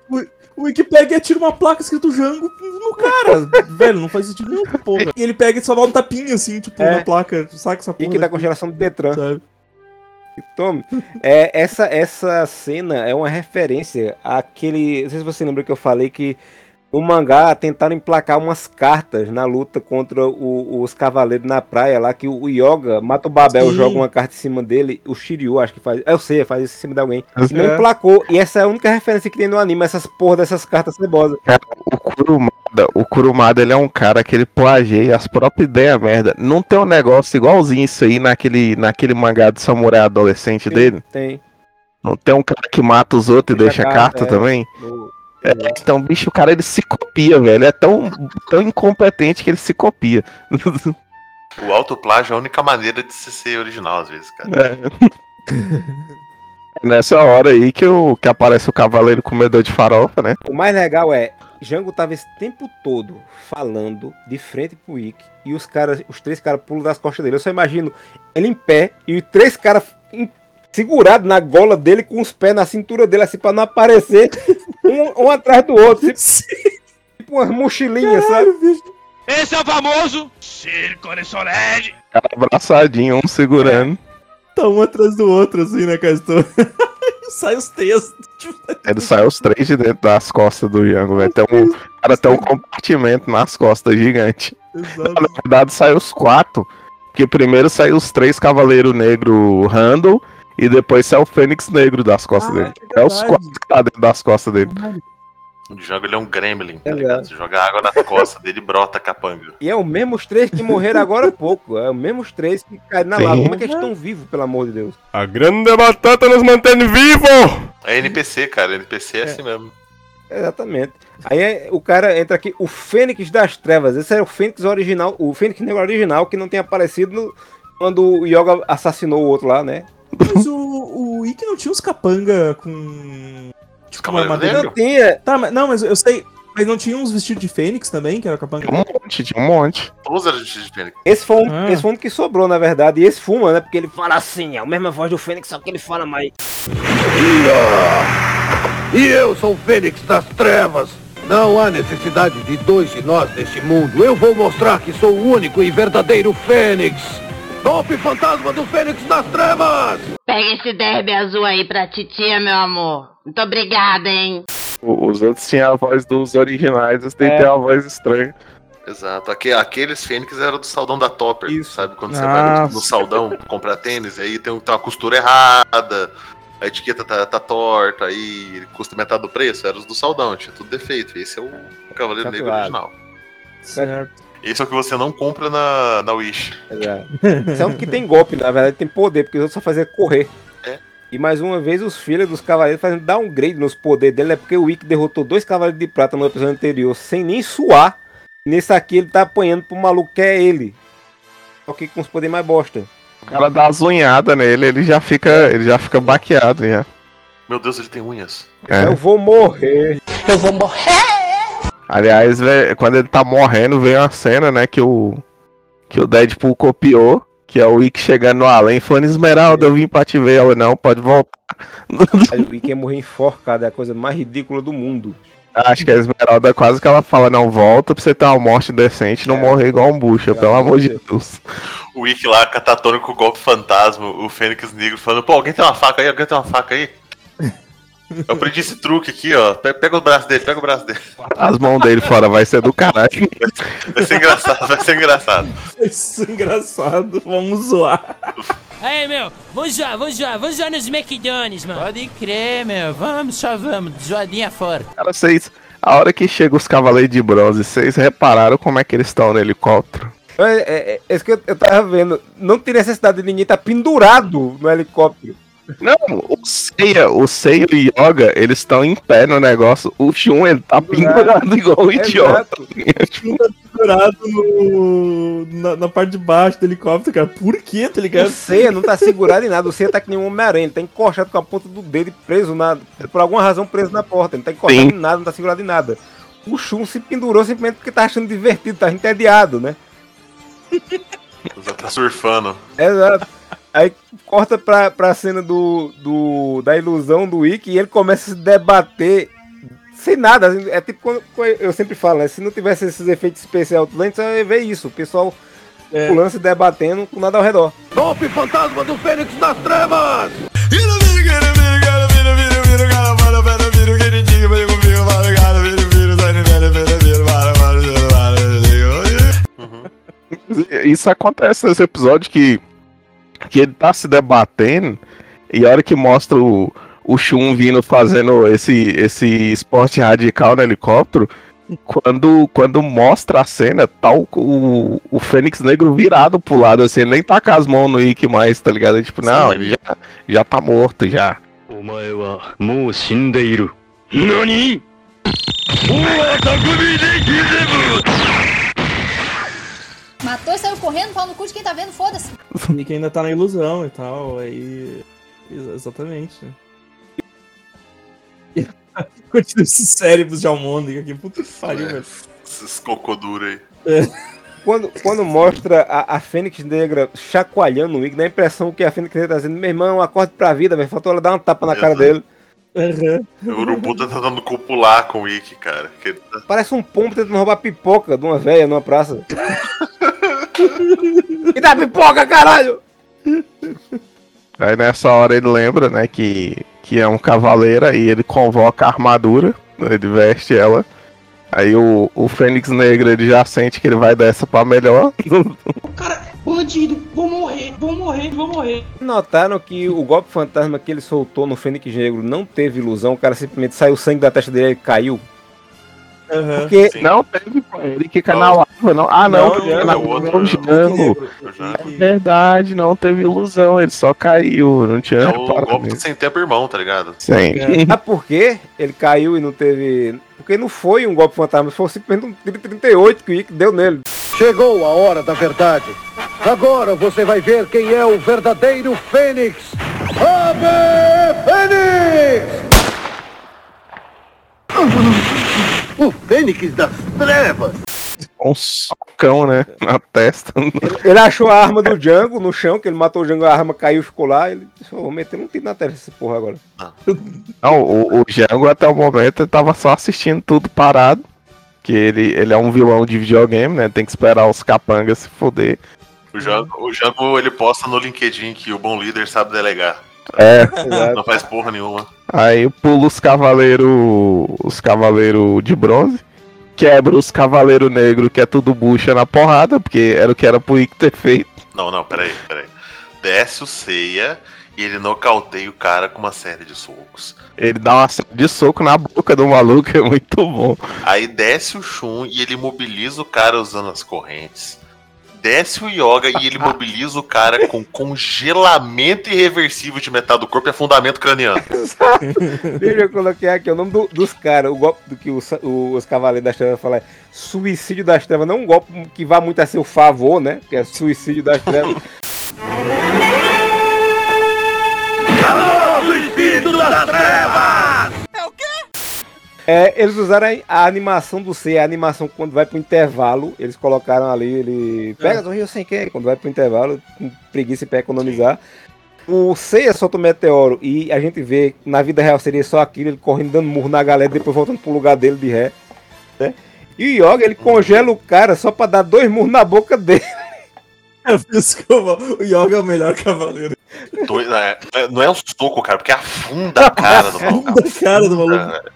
o, e atira uma placa escrito Jango no cara. (laughs) velho, não faz sentido nenhum, porra. E ele pega e só dá um tapinha assim, tipo, É. na placa, saca essa porra. E que da daqui, congelação do Detran. sabe? Tome. É, essa, essa cena é uma referência àquele. Não sei se você lembra que eu falei que no mangá tentaram emplacar umas cartas na luta contra o- os cavaleiros na praia lá, que o Yoga mata o Babel, Sim. joga uma carta em cima dele, o Shiryu acho que faz, eu sei, faz isso em cima de alguém. Eu não sei. emplacou, e essa é a única referência que tem no anime, essas porra dessas cartas cebosas. Cara, o Kurumada, o Kurumada, ele é um cara que ele plageia as próprias ideias merda. Não tem um negócio igualzinho isso aí naquele, naquele mangá do samurai adolescente dele? Tem. Não tem um cara que mata os outros e Deixa deixa carta, carta é. também? No- É, (laughs) então, bicho, o cara ele se copia, velho. É tão, tão incompetente que ele se copia. (laughs) O autoplágio é a única maneira de se ser original, às vezes, cara. É. Nessa hora aí que, o, que aparece o cavaleiro comedor de farofa, né? O mais legal é, Jango tava esse tempo todo falando de frente pro Ikki e os caras, os três caras pulam das costas dele. Eu só imagino ele em pé e os três caras segurados na gola dele com os pés na cintura dele, assim, pra não aparecer (laughs) um, um atrás do outro. Tipo, tipo umas mochilinhas, sabe? Esse é o famoso Circo de. Cara abraçadinho, um segurando. Tá um atrás do outro, assim, né, Castor? (laughs) Sai os textos. Ele sai os três de dentro das costas do Django, velho. Tem um, o cara tem um compartimento nas costas gigante. Na verdade, sai os quatro. Porque primeiro sai os três Cavaleiros Negro Randall e depois sai o Fênix Negro das costas dele. É, os verdade. quatro que tá dentro das costas dele. O Django ele é um gremlin, tá É ligado? Você joga água na costa dele e brota capanga. E é os mesmos três que morreram agora há pouco. É os mesmos três que caíram na Sim. lava. Como é que eles estão vivos, pelo amor de Deus? A grande batata nos mantém vivos! É NPC, cara. NPC é, assim mesmo. Exatamente. Aí é- o cara entra aqui, o Fênix das Trevas. Esse é o Fênix original, o Fênix Negro original que não tem aparecido no- quando o Yoga assassinou o outro lá, né? Mas o, o Ikki não tinha uns capanga com. Tipo, uma Cavaleiro. Negro? Não tinha. Tá, mas, não, mas eu sei. Mas não tinha uns vestidos de Fênix também, que era capanga? Um monte, tinha um monte. Todos eram de Fênix. Esse foi, um, Ah. esse foi um que sobrou, na verdade. E esse fuma, né? Porque ele fala assim, é a mesma voz do Fênix, só que ele fala mais. E eu sou o Fênix das Trevas. Não há necessidade de dois de nós neste mundo. Eu vou mostrar que sou o único e verdadeiro Fênix. Golpe fantasma do Fênix das Trevas! Pega esse derby azul aí pra titia, meu amor. Muito obrigada, hein? Os outros tinham a voz dos originais, esse daí É. tem uma voz estranha. Exato. Aque- Aqueles Fênix eram do saldão da Topper. Sabe? Quando você Ah. vai no, no saldão (laughs) comprar tênis, aí tem, um- tem uma costura errada, a etiqueta tá, tá torta, aí custa metade do preço. Era os do saldão, tinha tudo defeito. Esse é o, Cavaleiro Negro original. Certo. Esse é o que você não compra na, na Wish. Esse é um que tem golpe, na verdade, tem poder, porque os outros só faziam correr. É. E mais uma vez, os filhos dos cavaleiros fazendo downgrade nos poderes dele, é porque o Wick derrotou dois cavaleiros de prata no episódio anterior sem nem suar. Nesse aqui ele tá apanhando pro maluco que é ele. Só que com os poderes mais bosta. O cara dá as unhadas nele, ele já fica, ele já fica baqueado já. Meu Deus, ele tem unhas. É. Eu vou morrer. Eu vou morrer! Aliás, quando ele tá morrendo, vem uma cena, né, que o que o Deadpool copiou, que é o Wick chegando no além, falando Esmeralda, eu vim pra te ver, ela não, pode voltar. (laughs) O Wick ia morrer enforcado, é a coisa mais ridícula do mundo. Acho que a Esmeralda quase que ela fala, não, volta pra você ter uma morte decente e não morrer igual um bucha, pelo amor de Deus. O Wick lá, catatônico com o golpe fantasma, o Fênix Negro falando, pô, alguém tem uma faca aí? Alguém tem uma faca aí? Eu aprendi esse truque aqui, ó. Pe- Pega o braço dele, pega o braço dele. As mãos dele fora vai ser do caralho. Vai ser engraçado, vai ser engraçado. Isso é engraçado. Vamos zoar. Aí, meu, vamos zoar, vamos zoar, vamos zoar nos McDonald's, mano. Pode crer, meu, vamos, só vamos, zoadinha fora. Cara, vocês, a hora que chega os Cavaleiros de Bronze, vocês repararam como é que eles estão no helicóptero? É, é, é isso que eu, eu tava vendo. Não tem necessidade de ninguém estar pendurado no helicóptero. Não, o Seiya, o Seiya e o Yoga, eles estão em pé no negócio. O Shun, ele tá pendurado igual um idiota. Não tá segurado no, na, na parte de baixo do helicóptero, cara. Por quê, tá ligado? O Ceia não tá segurado em nada. O Ceia tá que nem um Homem-Aranha. Ele tá encoxado com a ponta do dedo e preso na. Por alguma razão preso na porta. Ele não tá encostado Sim. em nada, não tá segurado em nada. O Shun se pendurou simplesmente porque tá achando divertido, tá entediado, né? (laughs) Tá surfando. Exato. Aí corta pra, pra cena do, do, da ilusão do Ick e ele começa a se debater sem nada. Assim, é tipo quando, eu sempre falo, né? Se não tivesse esses efeitos especiais lentes, você ia ver isso. O pessoal é. pulando, se debatendo com nada ao redor. Golpe fantasma do Fênix das Trevas! Uhum. Isso acontece nesse episódio que que ele tá se debatendo e a hora que mostra o, o Shun vindo fazendo esse, esse esporte radical no helicóptero, quando, quando mostra a cena, tá o, o, o Fênix Negro virado pro lado, assim, ele nem tá com as mãos no Ikki mais, tá ligado? Tipo, não, ele já, já tá morto já. お Matou e saiu correndo, pau no cu de quem tá vendo, foda-se. O Nick ainda tá na ilusão e tal, aí. Ex- Exatamente. (laughs) Continua esses cérebros de almôndega aqui, puta que pariu, velho. Esses cocô duro aí. Quando, quando mostra a, a Fênix Negra chacoalhando o Igor, dá a impressão que a Fênix Negra tá dizendo, meu irmão, acorde pra vida, velho. Faltou ela dar uma tapa na cara dele. O urubu tá tentando copular com o Ikki, cara. Tá- Parece um pombo tentando roubar pipoca de uma velha numa praça. (laughs) Me dá pipoca, caralho! Aí nessa hora ele lembra, né, que, que é um cavaleiro e ele convoca a armadura, ele veste ela. Aí o, o Fênix Negro ele já sente que ele vai dessa pra melhor. (laughs) Bandido, vou morrer, vou morrer, vou morrer. Notaram que o golpe fantasma que ele soltou no Fênix Negro não teve ilusão, o cara simplesmente saiu sangue da testa dele e caiu. Porque Não teve, pô, ele fica na lava, não. Ah, não, Não, fica Django, na é o outro, é Django. É verdade, não teve ilusão, ele só caiu, não tinha É o golpe nisso. sem tempo irmão, tá ligado? Sim. Sabe por quê? Ele caiu e não teve. Porque não foi um golpe fantasma, foi simplesmente um tiro 38 que deu nele. Chegou a hora da verdade. Agora você vai ver quem é o verdadeiro Fênix. Ave Fênix! O Fênix das Trevas. Um socão, né, na testa. Ele achou a arma do Django no chão, que ele matou o Django, a arma caiu e ficou lá. Ele disse: "Ô, Vou meter um tiro na testa dessa porra agora. Não, o, o Django até o momento ele tava só assistindo tudo parado. Que ele, ele é um vilão de videogame, né? Tem que esperar os capangas se foder. O Jango, o Jango, ele posta no LinkedIn que o bom líder sabe delegar. É. Não faz porra nenhuma. Aí pula os cavaleiros. Os cavaleiros de bronze. Quebra os cavaleiros negros, que é tudo bucha na porrada, porque era o que era pro Ick ter feito. Não, não, peraí, peraí. Desce o Seiya e ele nocauteia o cara com uma série de socos. Ele dá uma série de soco na boca do maluco, é muito bom. Aí desce o Shun e ele mobiliza o cara usando as correntes. Desce o Yoga e ele mobiliza o cara com congelamento irreversível de metade do corpo e afundamento craniano. (laughs) Deixa eu coloquei aqui o nome do- dos caras. O golpe do que os, os Cavaleiros das Trevas falam é suicídio das trevas. Não um golpe que vá muito a seu favor, né? Que é suicídio das trevas. Calor do espírito das trevas! É, eles usaram a, a animação do C, a animação quando vai pro intervalo, eles colocaram ali, ele pega do rio sem querer, quando vai pro intervalo, com preguiça pra economizar. O Seiya solta o meteoro e a gente vê, na vida real seria só aquilo, ele correndo dando murro na galera, depois voltando pro lugar dele de ré. né? E o Yoga, ele congela o cara só pra dar dois murros na boca dele. (laughs) É eu vou- o Yoga é o melhor cavaleiro. Doido, é, não é um soco, cara, porque afunda a cara do maluco. Da cara do maluco.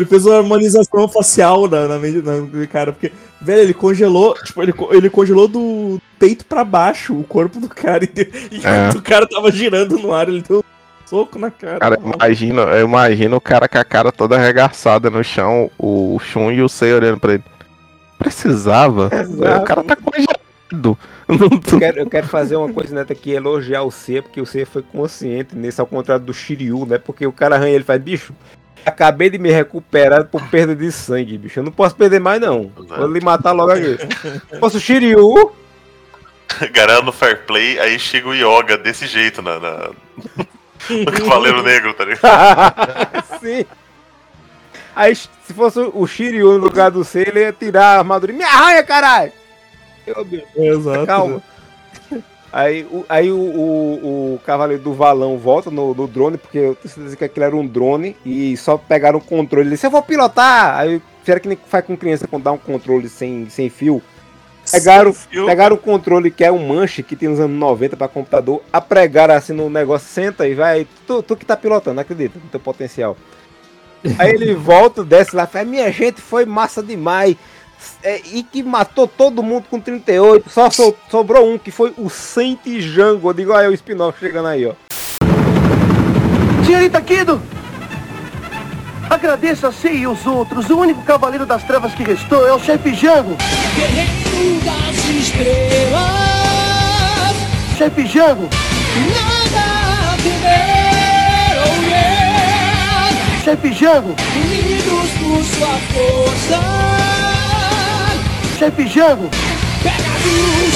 Ele fez uma harmonização facial na, na na, cara, porque, velho, ele congelou, tipo, ele, ele congelou do peito pra baixo o corpo do cara, (laughs) e, e É. o cara tava girando no ar, ele deu um soco na cara. Cara, imagina, eu imagino o cara com a cara toda arregaçada no chão, o Shun e o Sei olhando pra ele. Precisava? Exato. O cara tá congelado. (laughs) Eu quero, eu quero fazer uma coisa neta aqui, elogiar o C, porque o C foi consciente nesse, ao contrário do Shiryu, né? Porque o cara arranha ele faz, bicho, acabei de me recuperar por perda de sangue, bicho. Eu não posso perder mais, não. Vou lhe matar logo aqui. Se fosse (laughs) o Shiryu, Garanto no fair play, aí chega o Yoga desse jeito na, na- no Cavaleiro Negro, tá ligado? (laughs) Sim. Aí, se fosse o Shiryu no lugar do C, ele ia tirar a armadura e me arranha, caralho! Eu, meu, Exato. Calma. Aí, o, aí o, o, o Cavaleiro do Valão volta no, no drone, porque eu tenho certeza que aquilo era um drone, e só pegaram o controle. Ele disse, eu vou pilotar! Aí fizeram que nem faz com criança quando dá um controle sem, sem fio. Pegaram, pegaram o controle que é um manche que tem nos anos 90 para computador, apregaram assim no negócio, senta e vai. Tu, tu que tá pilotando, acredita no teu potencial. Aí ele volta, desce lá, fala, minha gente, foi massa demais. É, e que matou todo mundo com 38. Só so- sobrou um, que foi o Saint Django. Eu digo, olha o spin-off chegando aí, ó. Senhorita Kido! Agradeça a si e os outros. O único cavaleiro das trevas que restou é o chefe Jango. Guerreiro das estrelas, Chefe Jango! nada a temer, oh yeah. Chefe Jango! Unidos por sua força, Chefe Jango! pegados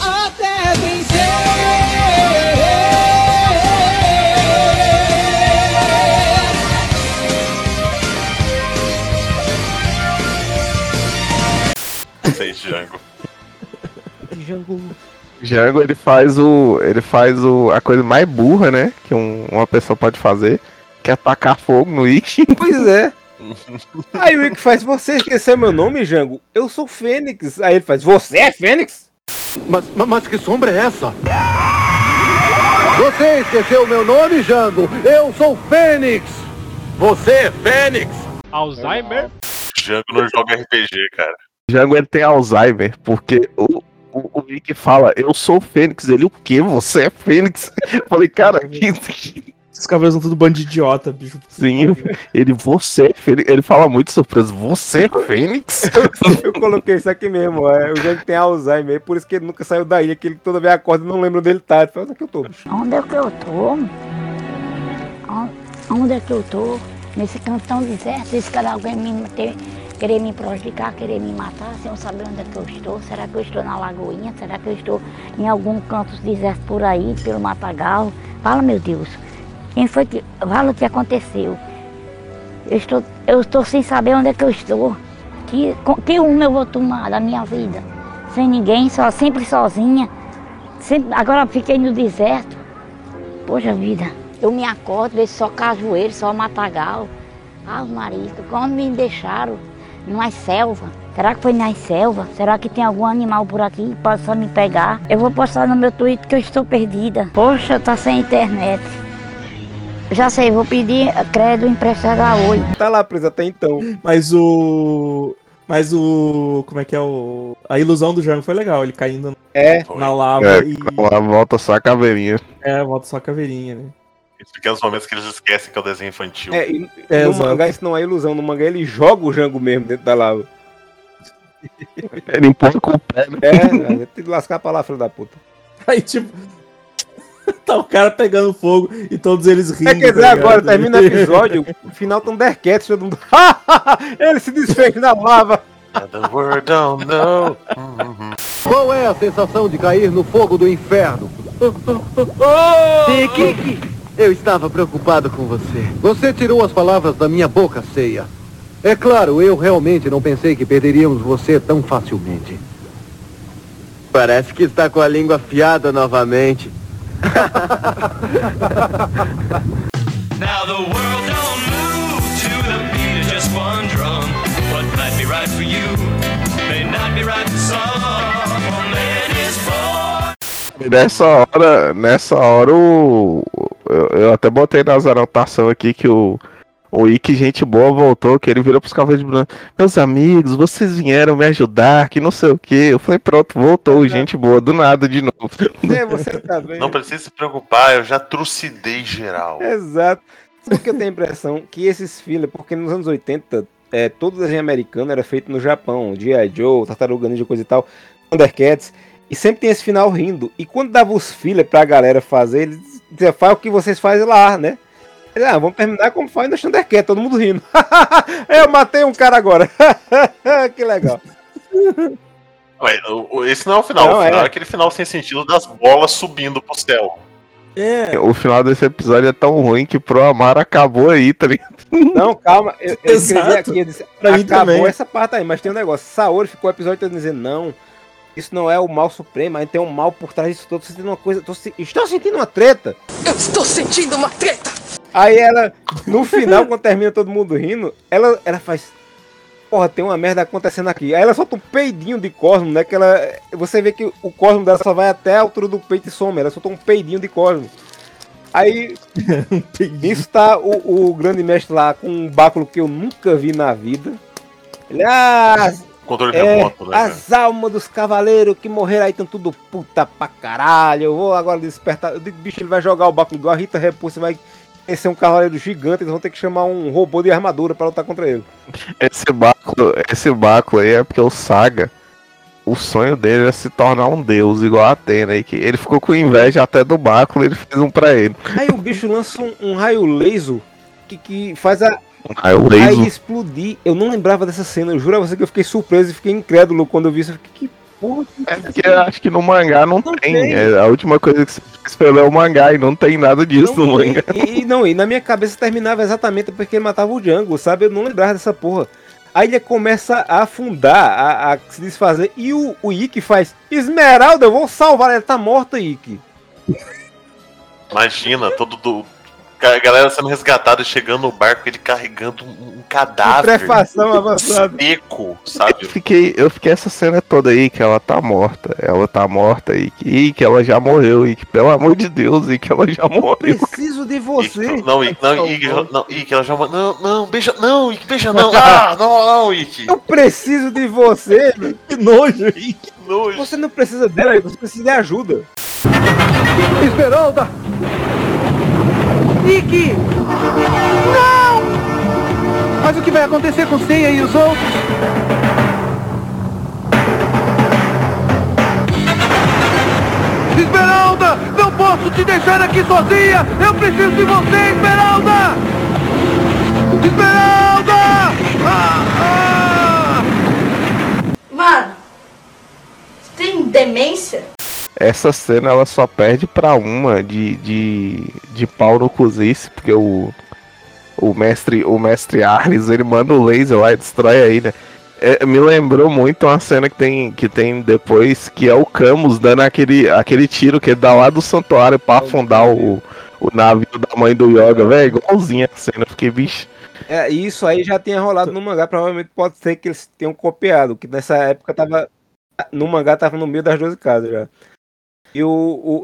até vencer. Sei, Django. Django. Django ele faz o. ele faz o. a coisa mais burra, né? Que um- uma pessoa pode fazer, que é atacar fogo no Ikki. Pois é. (laughs) Aí o Rick faz, você esqueceu meu nome, Jango? Eu sou Fênix. Aí ele faz, você é Fênix? Mas, mas, mas que sombra é essa? Você esqueceu meu nome, Jango? Eu sou Fênix! Você é Fênix! Alzheimer? Django não joga RPG, cara. Django ele tem Alzheimer, porque o, o, o Ikki fala, eu sou o Fênix. Ele, o quê? Você é Fênix? (laughs) Eu falei, cara, que. Esses cavaleiros são tudo bando de idiota, bicho. Sim, ele, você é Fênix. Ele fala muito surpreso, você é Fênix? Eu coloquei isso aqui mesmo, é, o Jango tem Alzheimer, por isso que ele nunca saiu da ilha, que ele toda vez acorda e não lembra onde ele tá. Ele fala, onde é que eu tô, bicho? Onde é que eu tô? On- Onde é que eu tô? Nesse canto tão deserto, se calhar alguém me ter, querer me prejudicar, querer me matar, sem eu saber onde é que eu estou. Será que eu estou na lagoinha? Será que eu estou em algum canto deserto por aí, pelo matagal? Fala, meu Deus. Quem foi que. Fala o que aconteceu. Eu estou, eu estou sem saber onde é que eu estou. Que, que rumo eu vou tomar da minha vida? Sem ninguém, só, sempre sozinha. Sempre, agora fiquei no deserto. Poxa vida, eu me acordo, vejo só cajueiro, só matagal. Ah, marisco, quando me deixaram numa selva. Será que foi na selva? Será que tem algum animal por aqui que possa me pegar? Eu vou postar no meu Twitter que eu estou perdida. Poxa, tá sem internet. Já sei, vou pedir crédito emprestado a Oi. Tá lá preso até então. Mas o. Mas o. Como é que é o. A ilusão do Jango foi legal, ele caindo É. na lava É, e. lá volta só a caveirinha. É, volta só a caveirinha, né? Esses pequenos momentos que eles esquecem que é o desenho infantil. É, e É, no exato. mangá isso não é ilusão, no mangá ele joga o Jango mesmo dentro da lava. Ele empurra com o pé, né? É, tem que lascar pra lá, filho da puta. Aí, tipo. (laughs) tá o cara pegando fogo e todos eles rindo. É, quer dizer, tá agora, termina o (laughs) episódio, o final Thundercats, todo mundo. (laughs) ele se desfez na lava. The world don't know. Qual é a sensação de cair no fogo do inferno? Kiki, eu estava preocupado com você. Você tirou as palavras da minha boca, Ceia. É claro, eu realmente não pensei que perderíamos você tão facilmente. Parece que está com a língua afiada novamente. (laughs) Now the world don't move to the beat of just one drum. What might be right for you may not be right for some. Nessa hora, nessa hora o. Eu, eu até botei nas anotações aqui que o. O Ikki, gente boa, voltou, que ele virou pros cavaleiros de branco. Meus amigos, vocês vieram me ajudar, que não sei o que. Eu falei, pronto, voltou, gente boa, do nada de novo. (laughs) É, você tá vendo? Não precisa se preocupar, eu já trucidei geral. Exato. Sabe o que eu tenho a impressão? Que esses fillers, porque nos anos 80, é, todo desenho americano era feito no Japão. G.I. Joe, Tartaruga Ninja, coisa e tal, Thundercats. E sempre tem esse final rindo. E quando dava os fillers pra galera fazer, eles diziam, faz o que vocês fazem lá, né? Ah, vamos terminar como faz no Thundercats, todo mundo rindo. (laughs) eu matei um cara agora. (laughs) que legal. Ué, Esse não é o final, Não, o final é. é. aquele final sem sentido das bolas subindo pro céu. É. O final desse episódio é tão ruim que pro Amaro acabou aí, tá ligado? Não, calma. Eu, eu escrevi aqui, eu disse, Pra mim acabou essa parte aí, mas tem um negócio. Saori ficou o episódio todo dizendo, não, isso não é o mal supremo, aí tem um mal por trás disso todo. Tô sentindo uma coisa, tô se- estou sentindo uma treta. Eu estou sentindo uma treta. Aí ela, no final, quando termina todo mundo rindo, ela, ela faz. Porra, tem uma merda acontecendo aqui. Aí ela solta um peidinho de Cosmo, né? Que ela. Você vê que o Cosmo dela só vai até a altura do peito e some. Ela soltou um peidinho de Cosmo. Aí. (laughs) Nisso tá o, o grande mestre lá com um báculo que eu nunca vi na vida. Ele, ah, Controle É, remoto, né? as almas dos cavaleiros que morreram aí estão tudo puta pra caralho. Eu vou agora despertar. Eu digo, bicho, ele vai jogar o báculo igual a Rita Repulsa, vai ser um cavaleiro gigante, eles vão ter que chamar um robô de armadura pra lutar contra ele. Esse báculo, esse báculo aí é porque o Saga, o sonho dele é se tornar um deus, igual a Atena. E que ele ficou com inveja até do báculo, ele fez um pra ele. Aí o bicho lança um, um raio laser que, que faz a. Um raio laser. explodir. Eu não lembrava dessa cena, eu juro a você que eu fiquei surpreso e fiquei incrédulo quando eu vi isso. Eu fiquei, que porra É porque eu acho que no mangá não, tem. tem. É, a última coisa que você esperou é o mangá e não tem nada disso no mangá. E, e não, e na minha cabeça terminava exatamente porque ele matava o Django, sabe? Eu não lembrava dessa porra. Aí ele começa a afundar, a, a se desfazer. E o, o Ikki faz: Esmeralda, eu vou salvar. Ela tá morta, Ikki. Imagina, todo do. A galera sendo resgatada e chegando no barco, ele carregando um, um cadáver. Putrefação avançada. Seco, sabe? Eu fiquei, eu fiquei essa cena toda aí que ela tá morta. Ela tá morta e que, e que ela já morreu. E que, pelo amor de Deus, e que ela já morreu. Preciso de você. Não, Ike, não, Ike, não, Ike, ela já. Não, não, beija, não, Ike, beija não. (laughs) Ah, não, não, Ike. Eu preciso de você. Que nojo, Ikki. Nojo. Você não precisa dela, você precisa de ajuda. Esmeralda! Ikki! Não! Mas o que vai acontecer com Seiya e os outros? Esmeralda! Não posso te deixar aqui sozinha! Eu preciso de você, Esmeralda! Esmeralda! Ah, ah! Mano, você tem demência? Essa cena ela só perde pra uma de, de, de pau no cozice, porque o, o mestre o mestre Ares ele manda o laser lá e destrói a ilha. É, me lembrou muito uma cena que tem, que tem depois, que é o Camus dando aquele, aquele tiro que ele dá lá do santuário pra afundar o, o navio da mãe do Yoga, velho. Igualzinha a cena, fiquei, bicho. É, isso aí já tinha rolado no mangá, provavelmente pode ser que eles tenham copiado, que nessa época tava. No mangá tava no meio das 12 casas já. E o,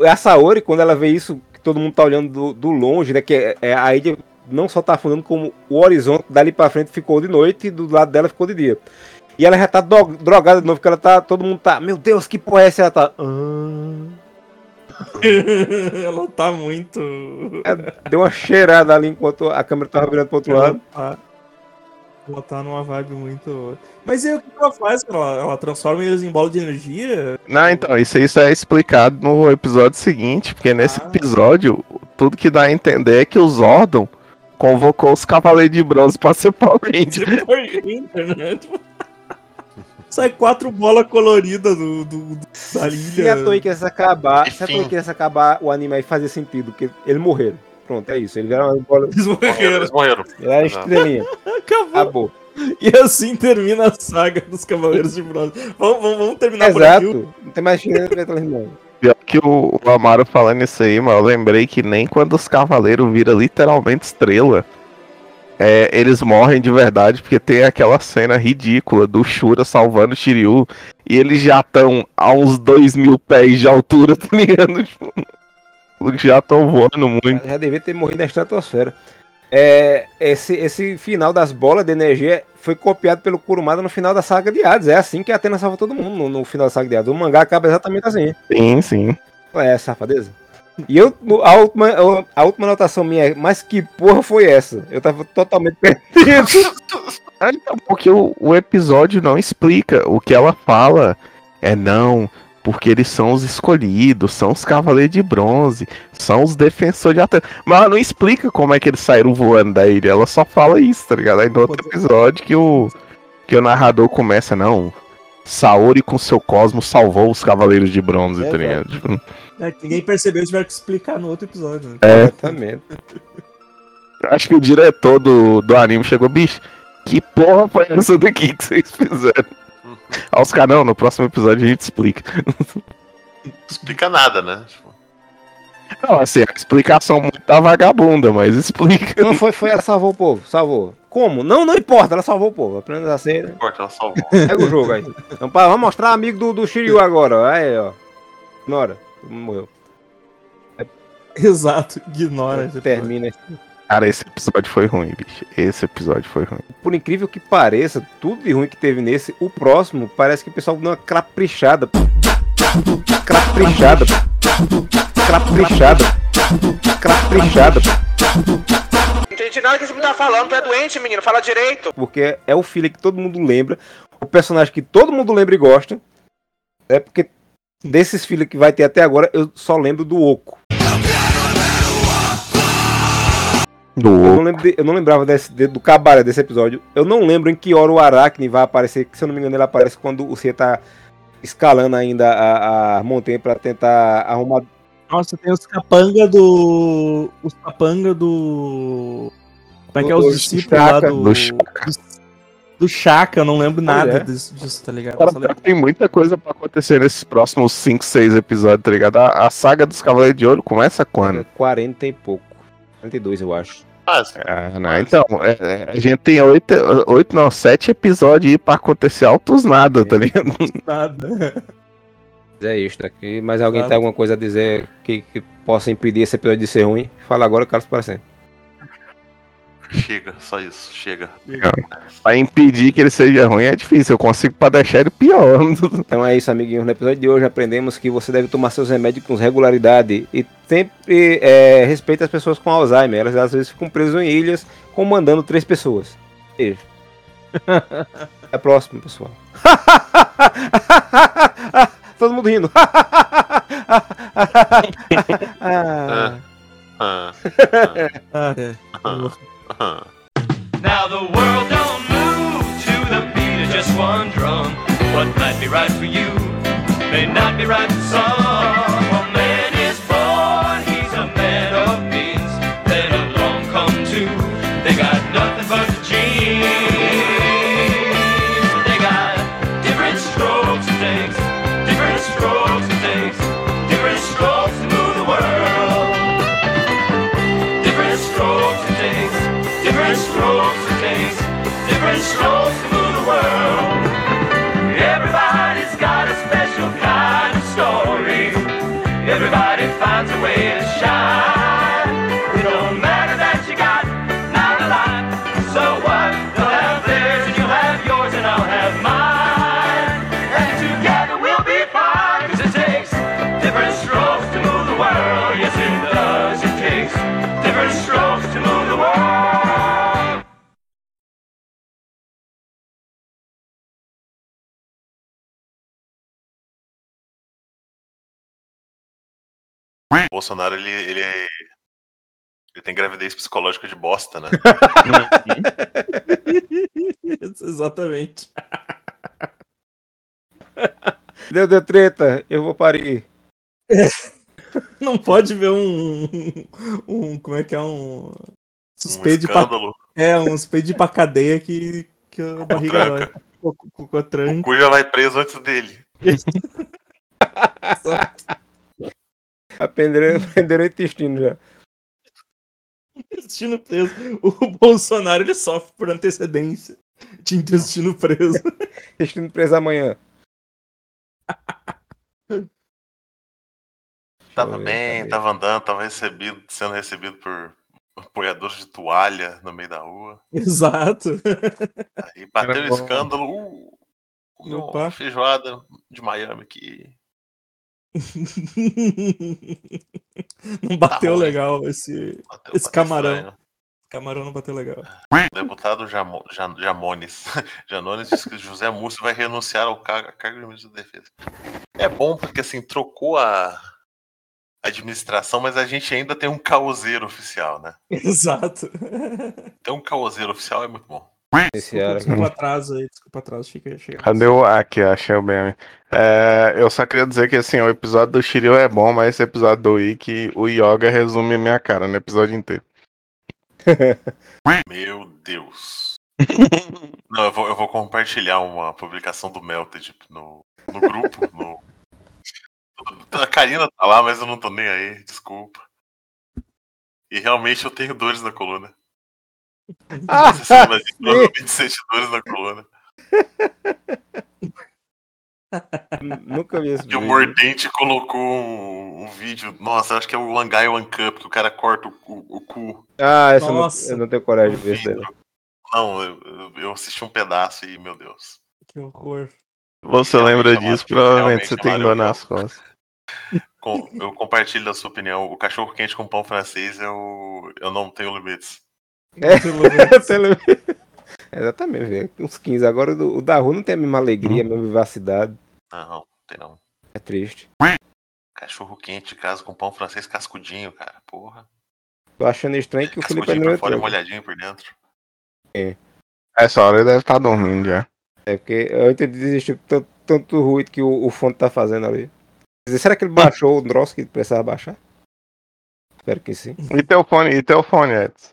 o, a Saori, quando ela vê isso, que todo mundo tá olhando do, do longe, né? Que é, é, a ilha não só tá afundando, como o horizonte dali pra frente ficou de noite e do lado dela ficou de dia. E ela já tá drogada de novo, porque ela tá. Todo mundo tá. Meu Deus, que porra é essa? Ela tá. "Ah." (laughs) ela tá muito. Ela deu uma cheirada ali enquanto a câmera tava virando pro outro lado. tá, ela tá numa vibe muito. Mas e o que ela faz? Ela, ela transforma eles em bola de energia? Não, então, isso, isso é explicado no episódio seguinte, porque nesse episódio, tudo que dá a entender é que o Zordon convocou os Cavaleiros de Bronze pra ser Power Ranger. né? (laughs) Sai quatro bolas coloridas do, do, do- da Se ilha. a Toei quisesse acabar, se a Toei quisesse acabar, o anime aí fazia sentido, porque eles morreram. Pronto, é isso. Eles vieram uma bola. Eles morreram. Eles morreram. Ele era estrelinha. Acabou. Acabou. E assim termina a saga dos Cavaleiros de Bronze. Vamos, vamos, vamos terminar por aqui. Exato. Não tem mais chance de irmão. Pior que o, o Amaro falando isso aí, mas eu lembrei que nem quando os Cavaleiros viram literalmente estrela, é, eles morrem de verdade, porque tem aquela cena ridícula do Shura salvando o Shiryu, e eles já estão a uns dois mil pés de altura, (laughs) tá ligado? (laughs) Já estão voando muito. Já devia ter morrido na estratosfera. É, esse, esse final das bolas de energia foi copiado pelo Kurumada no final da saga de Hades. É assim que a Atena salva todo mundo no, no final da saga de Hades. O mangá acaba exatamente assim. Sim, sim. É, safadeza. E eu, a última, a última anotação minha é, mas que porra foi essa? Eu tava totalmente (laughs) perdido. Então, (laughs) porque o, o episódio não explica. O que ela fala é não, porque eles são os escolhidos, são os cavaleiros de bronze, são os defensores de Atena. Mas ela não explica como é que eles saíram voando da ilha. Ela só fala isso, tá ligado? Aí no outro episódio que o, que o narrador começa, não. Saori com seu cosmo salvou os cavaleiros de bronze, tá ligado? Tipo, É, que ninguém percebeu, tiveram que explicar no outro episódio. Né? É. Exatamente. acho que o diretor do, do anime chegou, bicho, que porra foi essa daqui que vocês fizeram? Aí os caras, não, no próximo episódio a gente explica. Não explica nada, né? Tipo, Não, assim, a explicação muito da vagabunda, mas explica. Não foi, foi, ela salvou o povo, salvou. Como? Não, não importa, ela salvou o povo. Apenas assim, né? não importa, ela salvou. Pega o jogo aí. Então, pá, vamos mostrar amigo do, do Shiryu agora. ó. Aí, ó. Ignora. Morreu. Exato, ignora. Termina. Cara, esse episódio foi ruim, bicho. Esse episódio foi ruim. Por incrível que pareça, tudo de ruim que teve nesse, o próximo parece que o pessoal deu uma craprichada. Craprichada. Craprichada. Craprichada. Não entendi nada que você tá falando, tu é doente, menino, fala direito. Porque é o filho que todo mundo lembra, o personagem que todo mundo lembra e gosta. É porque desses filhos que vai ter até agora, eu só lembro do Oco. Do Eu não, lembro de- eu não lembrava desse, de- do cabaré desse episódio. Eu não lembro em que hora o Aracne vai aparecer. Que, se eu não me engano, ele aparece quando o Cia tá escalando ainda a, a montanha pra tentar arrumar. Nossa, tem os capanga do. Os capanga do. Como é que é os do discípulos lá do. Do Chaka. Do, do Chaka, eu não lembro nada é. disso, disso, tá ligado? Cara, lembro- tem muita coisa pra acontecer nesses próximos 5, 6 episódios, tá ligado? A, a saga dos Cavaleiros de Ouro começa quando? 40 e pouco. 42, eu acho. Ah, não, então, é, é, a gente tem oito, oito, não, sete episódios aí pra acontecer altos nada, tá ligado? Nada. É isso aqui. Mas alguém Claro. tem alguma coisa a dizer que, que possa impedir esse episódio de ser ruim? Fala agora, Carlos, para sempre. Chega, só isso, chega. Pra impedir que ele seja ruim é difícil, eu consigo pra deixar ele pior. (laughs) Então é isso, amiguinhos. No episódio de hoje aprendemos que você deve tomar seus remédios com regularidade e sempre é, respeite as pessoas com Alzheimer. Elas às vezes ficam presas em ilhas comandando três pessoas. Beijo. (laughs) Até a próxima, pessoal. (laughs) Todo mundo rindo. Ah. Ah, Ah, é. (laughs) Now the world don't move to the beat of just one drum. What might be right for you may not be right for some. Bolsonaro, ele, ele, é- ele tem gravidez psicológica de bosta, né? (laughs) Exatamente. Deu, deu treta, eu vou parir. (laughs) Não pode ver um. um como é que é? Um. Suspeito de pra, escândalo. É, um suspeito de pra cadeia que, que a barriga vai. tranca. Com, com, com a tranca. O cu já vai preso antes dele. (laughs) Aprenderam, (laughs) aprenderam o intestino já. Intestino preso. O Bolsonaro ele sofre por antecedência de intestino preso. (laughs) Intestino preso amanhã. (laughs) Tava bem, tava andando, tava recebido, sendo recebido por apoiadores de toalha no meio da rua. Exato. Aí bateu bom. escândalo. Uh, comeu uma feijoada de Miami aqui. (laughs) Não bateu Tá legal esse, Bateu- esse bateu camarão. estranho. Camarão não bateu legal. O deputado Jamo, Jan- Jamones. (laughs) Janones disse que José Múcio vai renunciar ao cargo, cargo de ministro da Defesa. É bom porque assim, trocou a administração, mas a gente ainda tem um caoseiro oficial, né? (laughs) Exato. Ter um caoseiro oficial é muito bom. Desculpa, atraso aí, desculpa atraso, fica chegando. Cadê o aqui? Achei o meme. É, eu só queria dizer que assim, o episódio do Shiryu é bom, mas esse episódio do Ikki, o Yoga resume a minha cara no episódio inteiro. (laughs) Meu Deus. Não, eu vou, eu vou compartilhar uma publicação do Melted no, no grupo. No... A Karina tá lá, mas eu não tô nem aí, desculpa. E realmente eu tenho dores na coluna. Ah, Você eu tenho 27 dores na coluna. Nunca vi esse E o. Mordente colocou um, um vídeo. Nossa, acho que é o Langai One Cup, que o cara corta o, o- o cu. Ah, essa eu não, Nossa. eu não tenho coragem de ver isso não. Eu, eu- assisti um pedaço e, meu Deus. Que horror. Você lembra disso, provavelmente você tem dor nas costas. Com- eu compartilho da sua opinião. O cachorro quente com pão francês, eu, eu não tenho limites. É, (laughs) Tele- Exatamente, velho. Uns 15. Agora o da rua não tem a mesma alegria, a mesma vivacidade. Não, não, tem não. É triste. Cachorro quente, casa com pão francês cascudinho, cara. Porra. Tô achando estranho que o Felipe não por fora entrou. molhadinho por dentro. É. Essa hora ele deve estar dormindo já. É porque eu entendi desistir com tanto, tanto ruído que o, o fonte tá fazendo ali. Quer dizer, será que ele baixou o troço que precisava baixar? Espero que sim. E teu fone, e teu fone, Edson?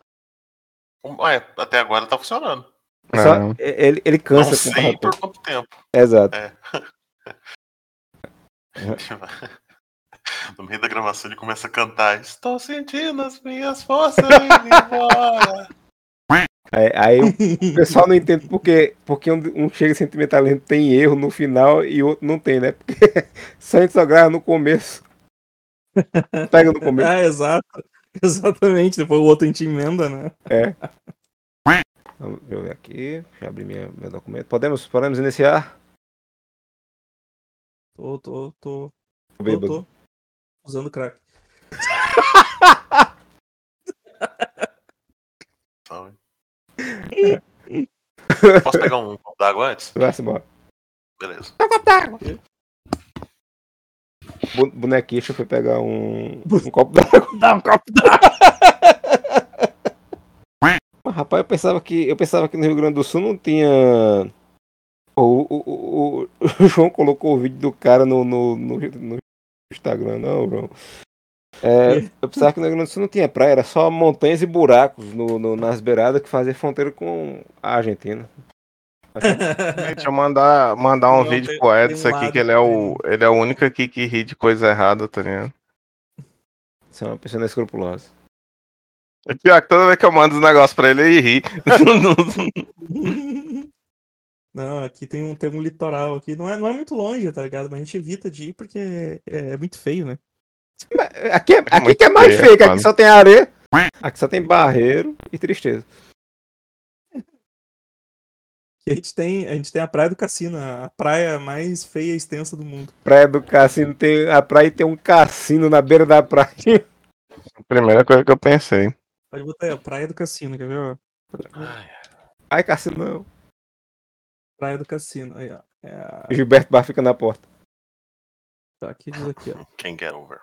Ué, até agora tá funcionando. Só- Não. ele, ele cansa não sei por quanto tempo. Exato. É. (laughs) No meio da gravação ele começa a cantar. Estou sentindo as minhas forças indo embora. Aí, aí o pessoal não entende porque, porque um, um chega sentimentalmente tem erro no final e outro não tem, né? Porque (laughs) só a gente só grava no começo. (laughs) Pega no começo. É, exato. (laughs) Exatamente. Depois o outro a gente emenda, né? É. (laughs) Deixa eu ver aqui. Deixa eu abrir minha, meu documento. Podemos, podemos iniciar? Tô, tô, tô. Tô Tô, bêbado. tô. Usando crack. (laughs) Posso pegar um copo d'água antes? Vai-se embora. Beleza. Bu- Bonequinho foi pegar um, um copo d'água. (laughs) Dá um copo d'água. Mas, rapaz, eu pensava que eu pensava que no Rio Grande do Sul não tinha. O, o, o, o- o (laughs) João colocou o vídeo do cara no, no, no, no Instagram, não, João. É, (laughs) eu pensava que no Rio Grande do Sul não tinha praia, era só montanhas e buracos no, no- nas beiradas que fazia fronteira com a Argentina. Deixa eu mandar, mandar um Não, vídeo pro Edson um aqui, que ele é o, ele é o único aqui que ri de coisa errada, tá ligado? Você é uma pessoa escrupulosa. É pior que toda vez que eu mando os negócios pra ele, ele ri. (laughs) Não, aqui tem um, tem um litoral aqui. Não é, não é muito longe, tá ligado? Mas a gente evita de ir porque é, é muito feio, né? Aqui, é, aqui que é mais feio, feio, que aqui só tem areia, aqui só tem barreiro e tristeza. A gente tem, a gente tem a Praia do Cassino, a praia mais feia e extensa do mundo. Praia do Cassino tem. A praia tem um cassino na beira da praia. (laughs) Primeira coisa que eu pensei. Pode botar aí, a Praia do Cassino, quer ver? Ai, cassino não. Praia do Cassino, aí, ó. É a... Gilberto Bar fica na porta. Tá, aqui diz aqui, ó. Quem get over?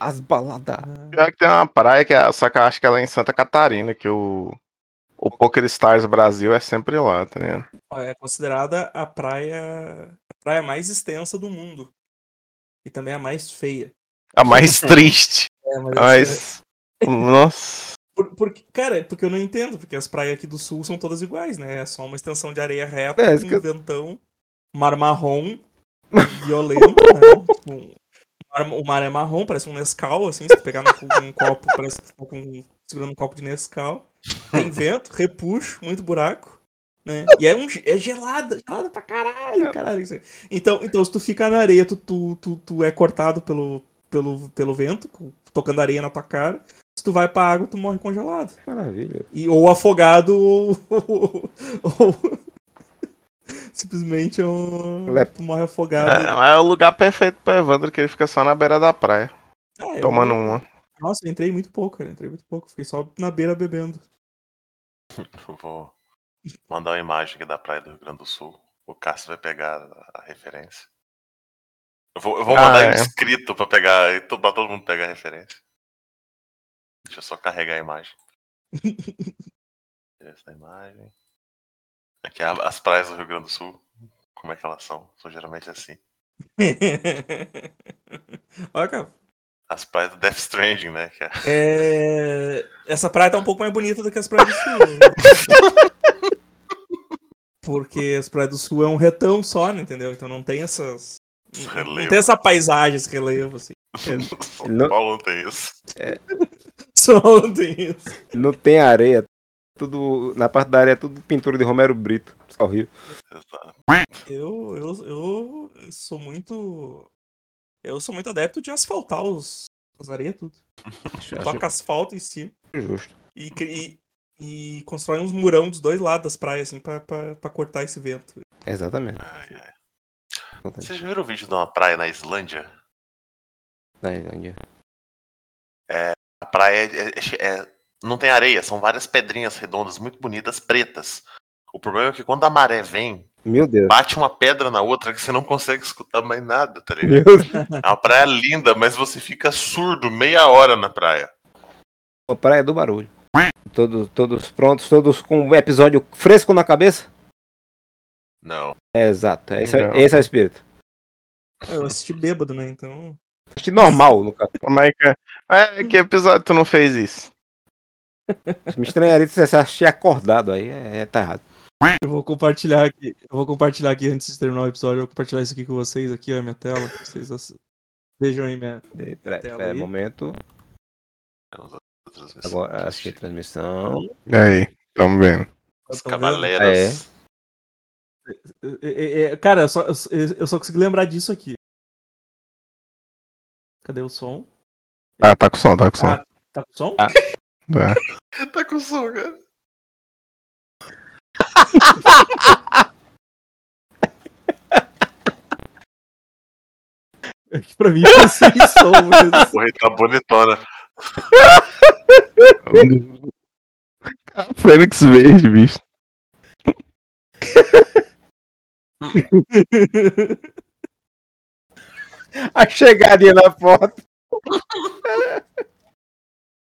As baladas. Pior que tem uma praia que é, só que eu acho que ela é em Santa Catarina, que o, o Poker Stars Brasil é sempre lá, tá ligado? É considerada a praia, a praia mais extensa do mundo. E também a mais feia. A mais (laughs) triste. É, mas, Mas. Nossa. Por, porque, cara, porque eu não entendo, porque as praias aqui do sul são todas iguais, né? É só uma extensão de areia reta, É, isso que um ventão, mar marrom, violento, né? (laughs) Tipo, um o mar é marrom, parece um Nescau, assim, se tu pegar no, com um copo, parece que tu tá com, segurando um copo de Nescau. Tem vento, repuxo, muito buraco, né? E é, um, é gelada, gelada pra caralho, caralho. aí. Então, então, se tu ficar na areia, tu, tu, tu, tu é cortado pelo, pelo, pelo vento, tocando areia na tua cara. Se tu vai pra água, tu morre congelado. Maravilha. E, ou afogado, (laughs) ou, ou- ou- simplesmente ou, tu morre afogado. É, é o lugar perfeito pro Evandro, que ele fica só na beira da praia. Ah, eu- tomando uma. Nossa, eu entrei muito pouco, cara. Entrei muito pouco. Fiquei só na beira bebendo. Eu (laughs) Vou mandar uma imagem aqui da praia do Rio Grande do Sul. O Cássio vai pegar a- referência. Eu vou, eu vou Ah, mandar é. ele escrito pra pegar, pra todo mundo pegar a referência. Deixa eu só carregar a imagem. (laughs) Essa imagem. Aqui a- as praias do Rio Grande do Sul. Como é que elas são? São geralmente assim. (laughs) Olha, cara. As praias do Death Stranding, né? Que é- É... Essa praia tá um pouco mais bonita do que as praias do sul. (laughs) Porque as praias do sul é um retão só, né, entendeu? Então não tem essas. Não Relevo. tem essa paisagem, esse relevo, assim. (laughs) São (laughs) Não- Paulo não tem isso. Só não tem isso. Não tem areia. Tudo. Na parte da areia é tudo pintura de Romero Brito. Só Rio. Eu, eu, eu sou muito. Eu sou muito adepto de asfaltar os, Vazaria tudo. Acho- Toca asfalto em cima. Justo. E, e, e constrói uns murão dos dois lados das praias, assim, pra, pra, pra cortar esse vento. Exatamente. Vocês já viram o vídeo de uma praia na Islândia? Na Islândia. É, a praia é- é- é- não tem areia, são várias pedrinhas redondas muito bonitas, pretas. O problema é que quando a maré vem, Meu Deus. bate uma pedra na outra que você não consegue escutar mais nada, tá Meu ligado? Deus. É uma praia linda, mas você fica surdo meia hora na praia. A Praia do Barulho. Todos, todos prontos, todos com um episódio fresco na cabeça? Não. É, exato. Esse, é, Não. esse é o espírito. Eu assisti bêbado, né? Então. Acho normal, no caso. Como é que é? É, que episódio tu não fez isso? (laughs) Me estranharia se você assistir acordado aí, é, é, tá errado. Eu vou compartilhar aqui. Eu vou compartilhar aqui antes de terminar o episódio. Eu vou compartilhar isso aqui com vocês, aqui, ó, a minha tela. pra Vocês ass- vejam aí minha. Peraí, peraí, aí. momento. Agora, assistir a transmissão. Aí, tamo vendo. Os Tão vendo? cavaleiros. É, é, é, Cara, eu só, eu, só consegui lembrar disso aqui. Cadê o som? Ah, tá com som, tá com som. Ah, tá com som? Tá. (laughs) tá com som, cara. É que pra mim (laughs) tá sem som. Mas... Porra, tá bonitona. (laughs) Fênix verde, bicho. (laughs) A chegadinha na foto.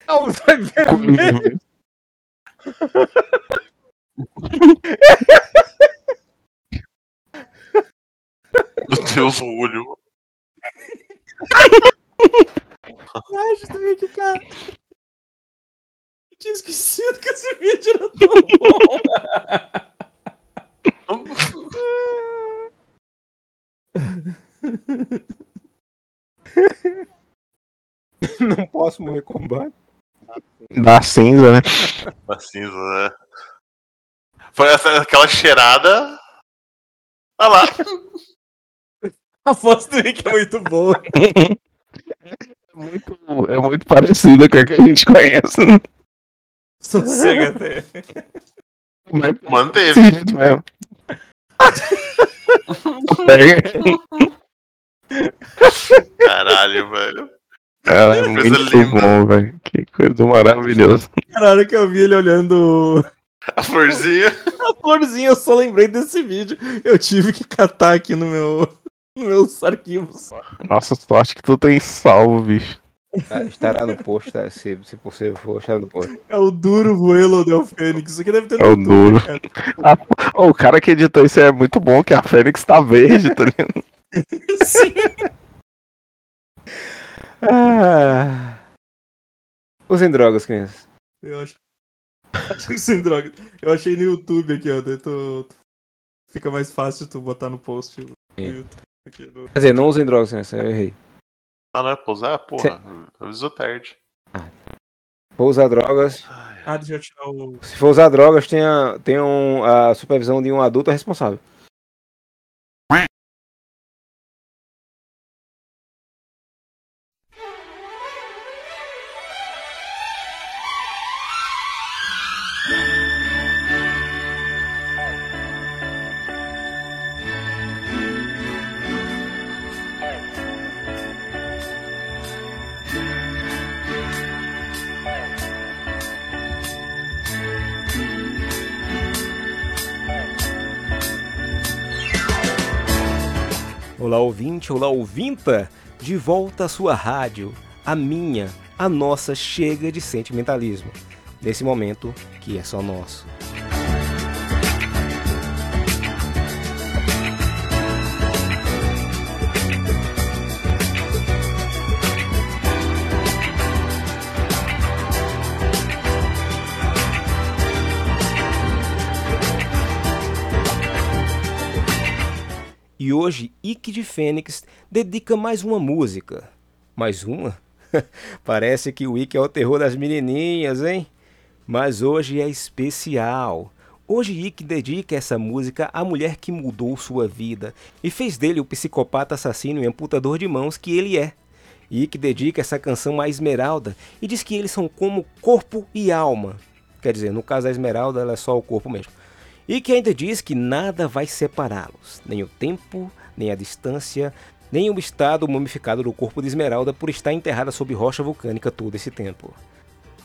Não, vai ver. Meu Deus, o olho. (laughs) Ai, justamente, cara. Eu tinha esquecido que esse vídeo era tão bom. (laughs) Não posso morrer com banho. Da cinza, né? A cinza, né? Foi essa, aquela cheirada. Olha lá. A voz do Rick é muito boa. É muito parecida com a que a gente conhece. Sossega até. Mas Manteve. mesmo. Caralho, velho. Ela é Coisa muito linda. bom, velho. Que coisa maravilhosa. Cara, a hora que eu vi ele olhando A florzinha. A florzinha, eu só lembrei desse vídeo. Eu tive que catar aqui no meu, nos meus arquivos. Nossa, sorte que tu tem salvo, bicho. Tá, Estará no post, tá? se, se possível for, estará no post. É o duro vuelo del Fênix. Isso aqui deve ter É o duro. cara. (laughs) Ah, ô, o cara que editou isso é muito bom, que a Fênix tá verde, tá ligado? (laughs) Sim. Ah. Usem drogas, crianças. Eu acho. (laughs) Sem droga. Eu achei no YouTube aqui, ó. tu- Fica mais fácil tu botar no post. no aqui no- Quer dizer, não usem drogas, crianças. Eu errei. Ah, não é pra usar? Porra, avisou tarde. Vou usar drogas. Ah, deixa eu tirar o. Se for usar drogas, tenha, tenham a supervisão de um adulto responsável. Ouvinte, olá, ouvinta! De volta à sua rádio, a minha, a nossa chega de sentimentalismo. Nesse momento que é só nosso. Hoje, Ike de Fênix dedica mais uma música. Mais uma? (laughs) Parece que o Ike é o terror das menininhas, hein? Mas hoje é especial. Hoje Ike dedica essa música à mulher que mudou sua vida e fez dele o psicopata assassino e amputador de mãos que ele é. Ike dedica essa canção à Esmeralda e diz que eles são como corpo e alma. Quer dizer, no caso da Esmeralda, ela é só o corpo mesmo. Ike ainda diz que nada vai separá-los, nem o tempo, nem a distância, nem o estado mumificado do corpo de Esmeralda por estar enterrada sob rocha vulcânica todo esse tempo.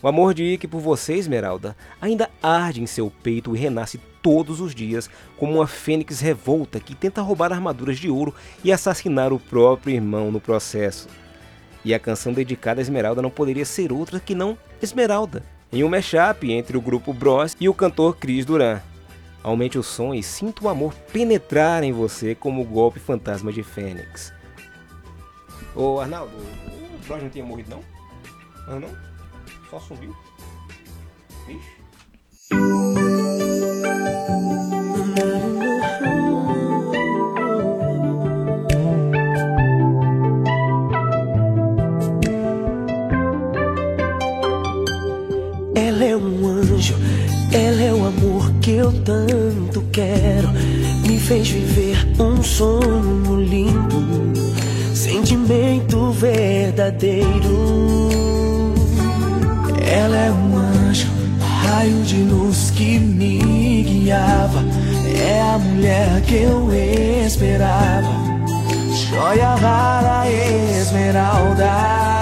O amor de Ike por você, Esmeralda, ainda arde em seu peito e renasce todos os dias como uma fênix revolta que tenta roubar armaduras de ouro e assassinar o próprio irmão no processo. E a canção dedicada a Esmeralda não poderia ser outra que não Esmeralda, em um mashup entre o grupo Bros e o cantor Chris Duran. Aumente o som e sinta o amor penetrar em você como o golpe fantasma de Fênix. Ô Arnaldo, o Bros não tinha morrido não? Ah não? Só subiu. Vixe. Ela é um anjo, ela é o amor que eu tanto quero. Me fez viver um sonho lindo, sentimento verdadeiro. Ela é um anjo, raio de luz que me guiava. É a mulher que eu esperava, joia rara esmeralda.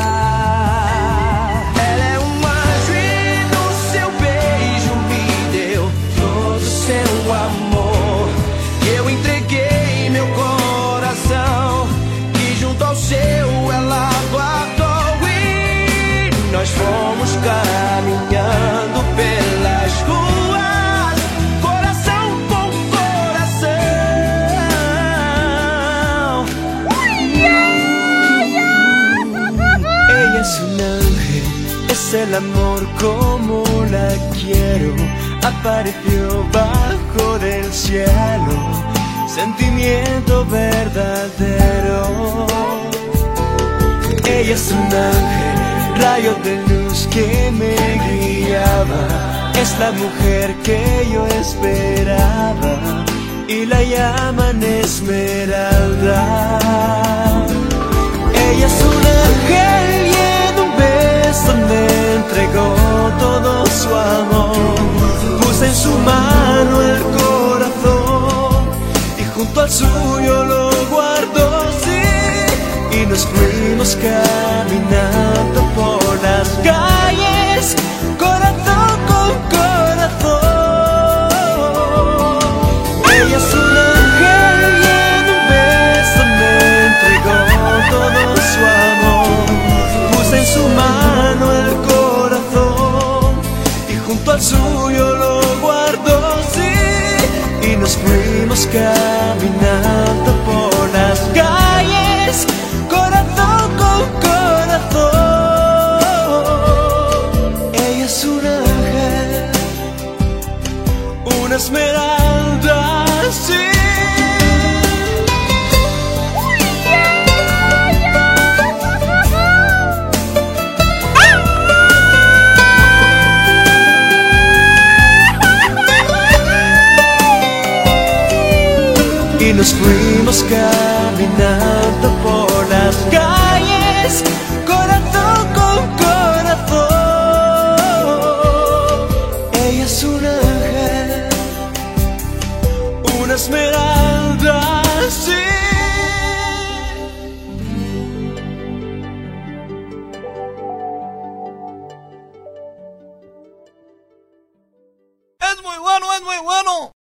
El amor como la quiero. Apareció bajo del cielo, sentimiento verdadero. Ella es un ángel, rayo de luz que me guiaba. Es la mujer que yo esperaba y la llaman Esmeralda. Ella es un ángel beso me entregó todo su amor. Puse en su mano el corazón y junto al suyo lo guardó, sí. Y nos fuimos caminando por las calles, suyo lo guardó, sí. Y nos fuimos caminando por las calles, corazón con corazón. Ella es un ángel, una esmeralda, the scream of sky.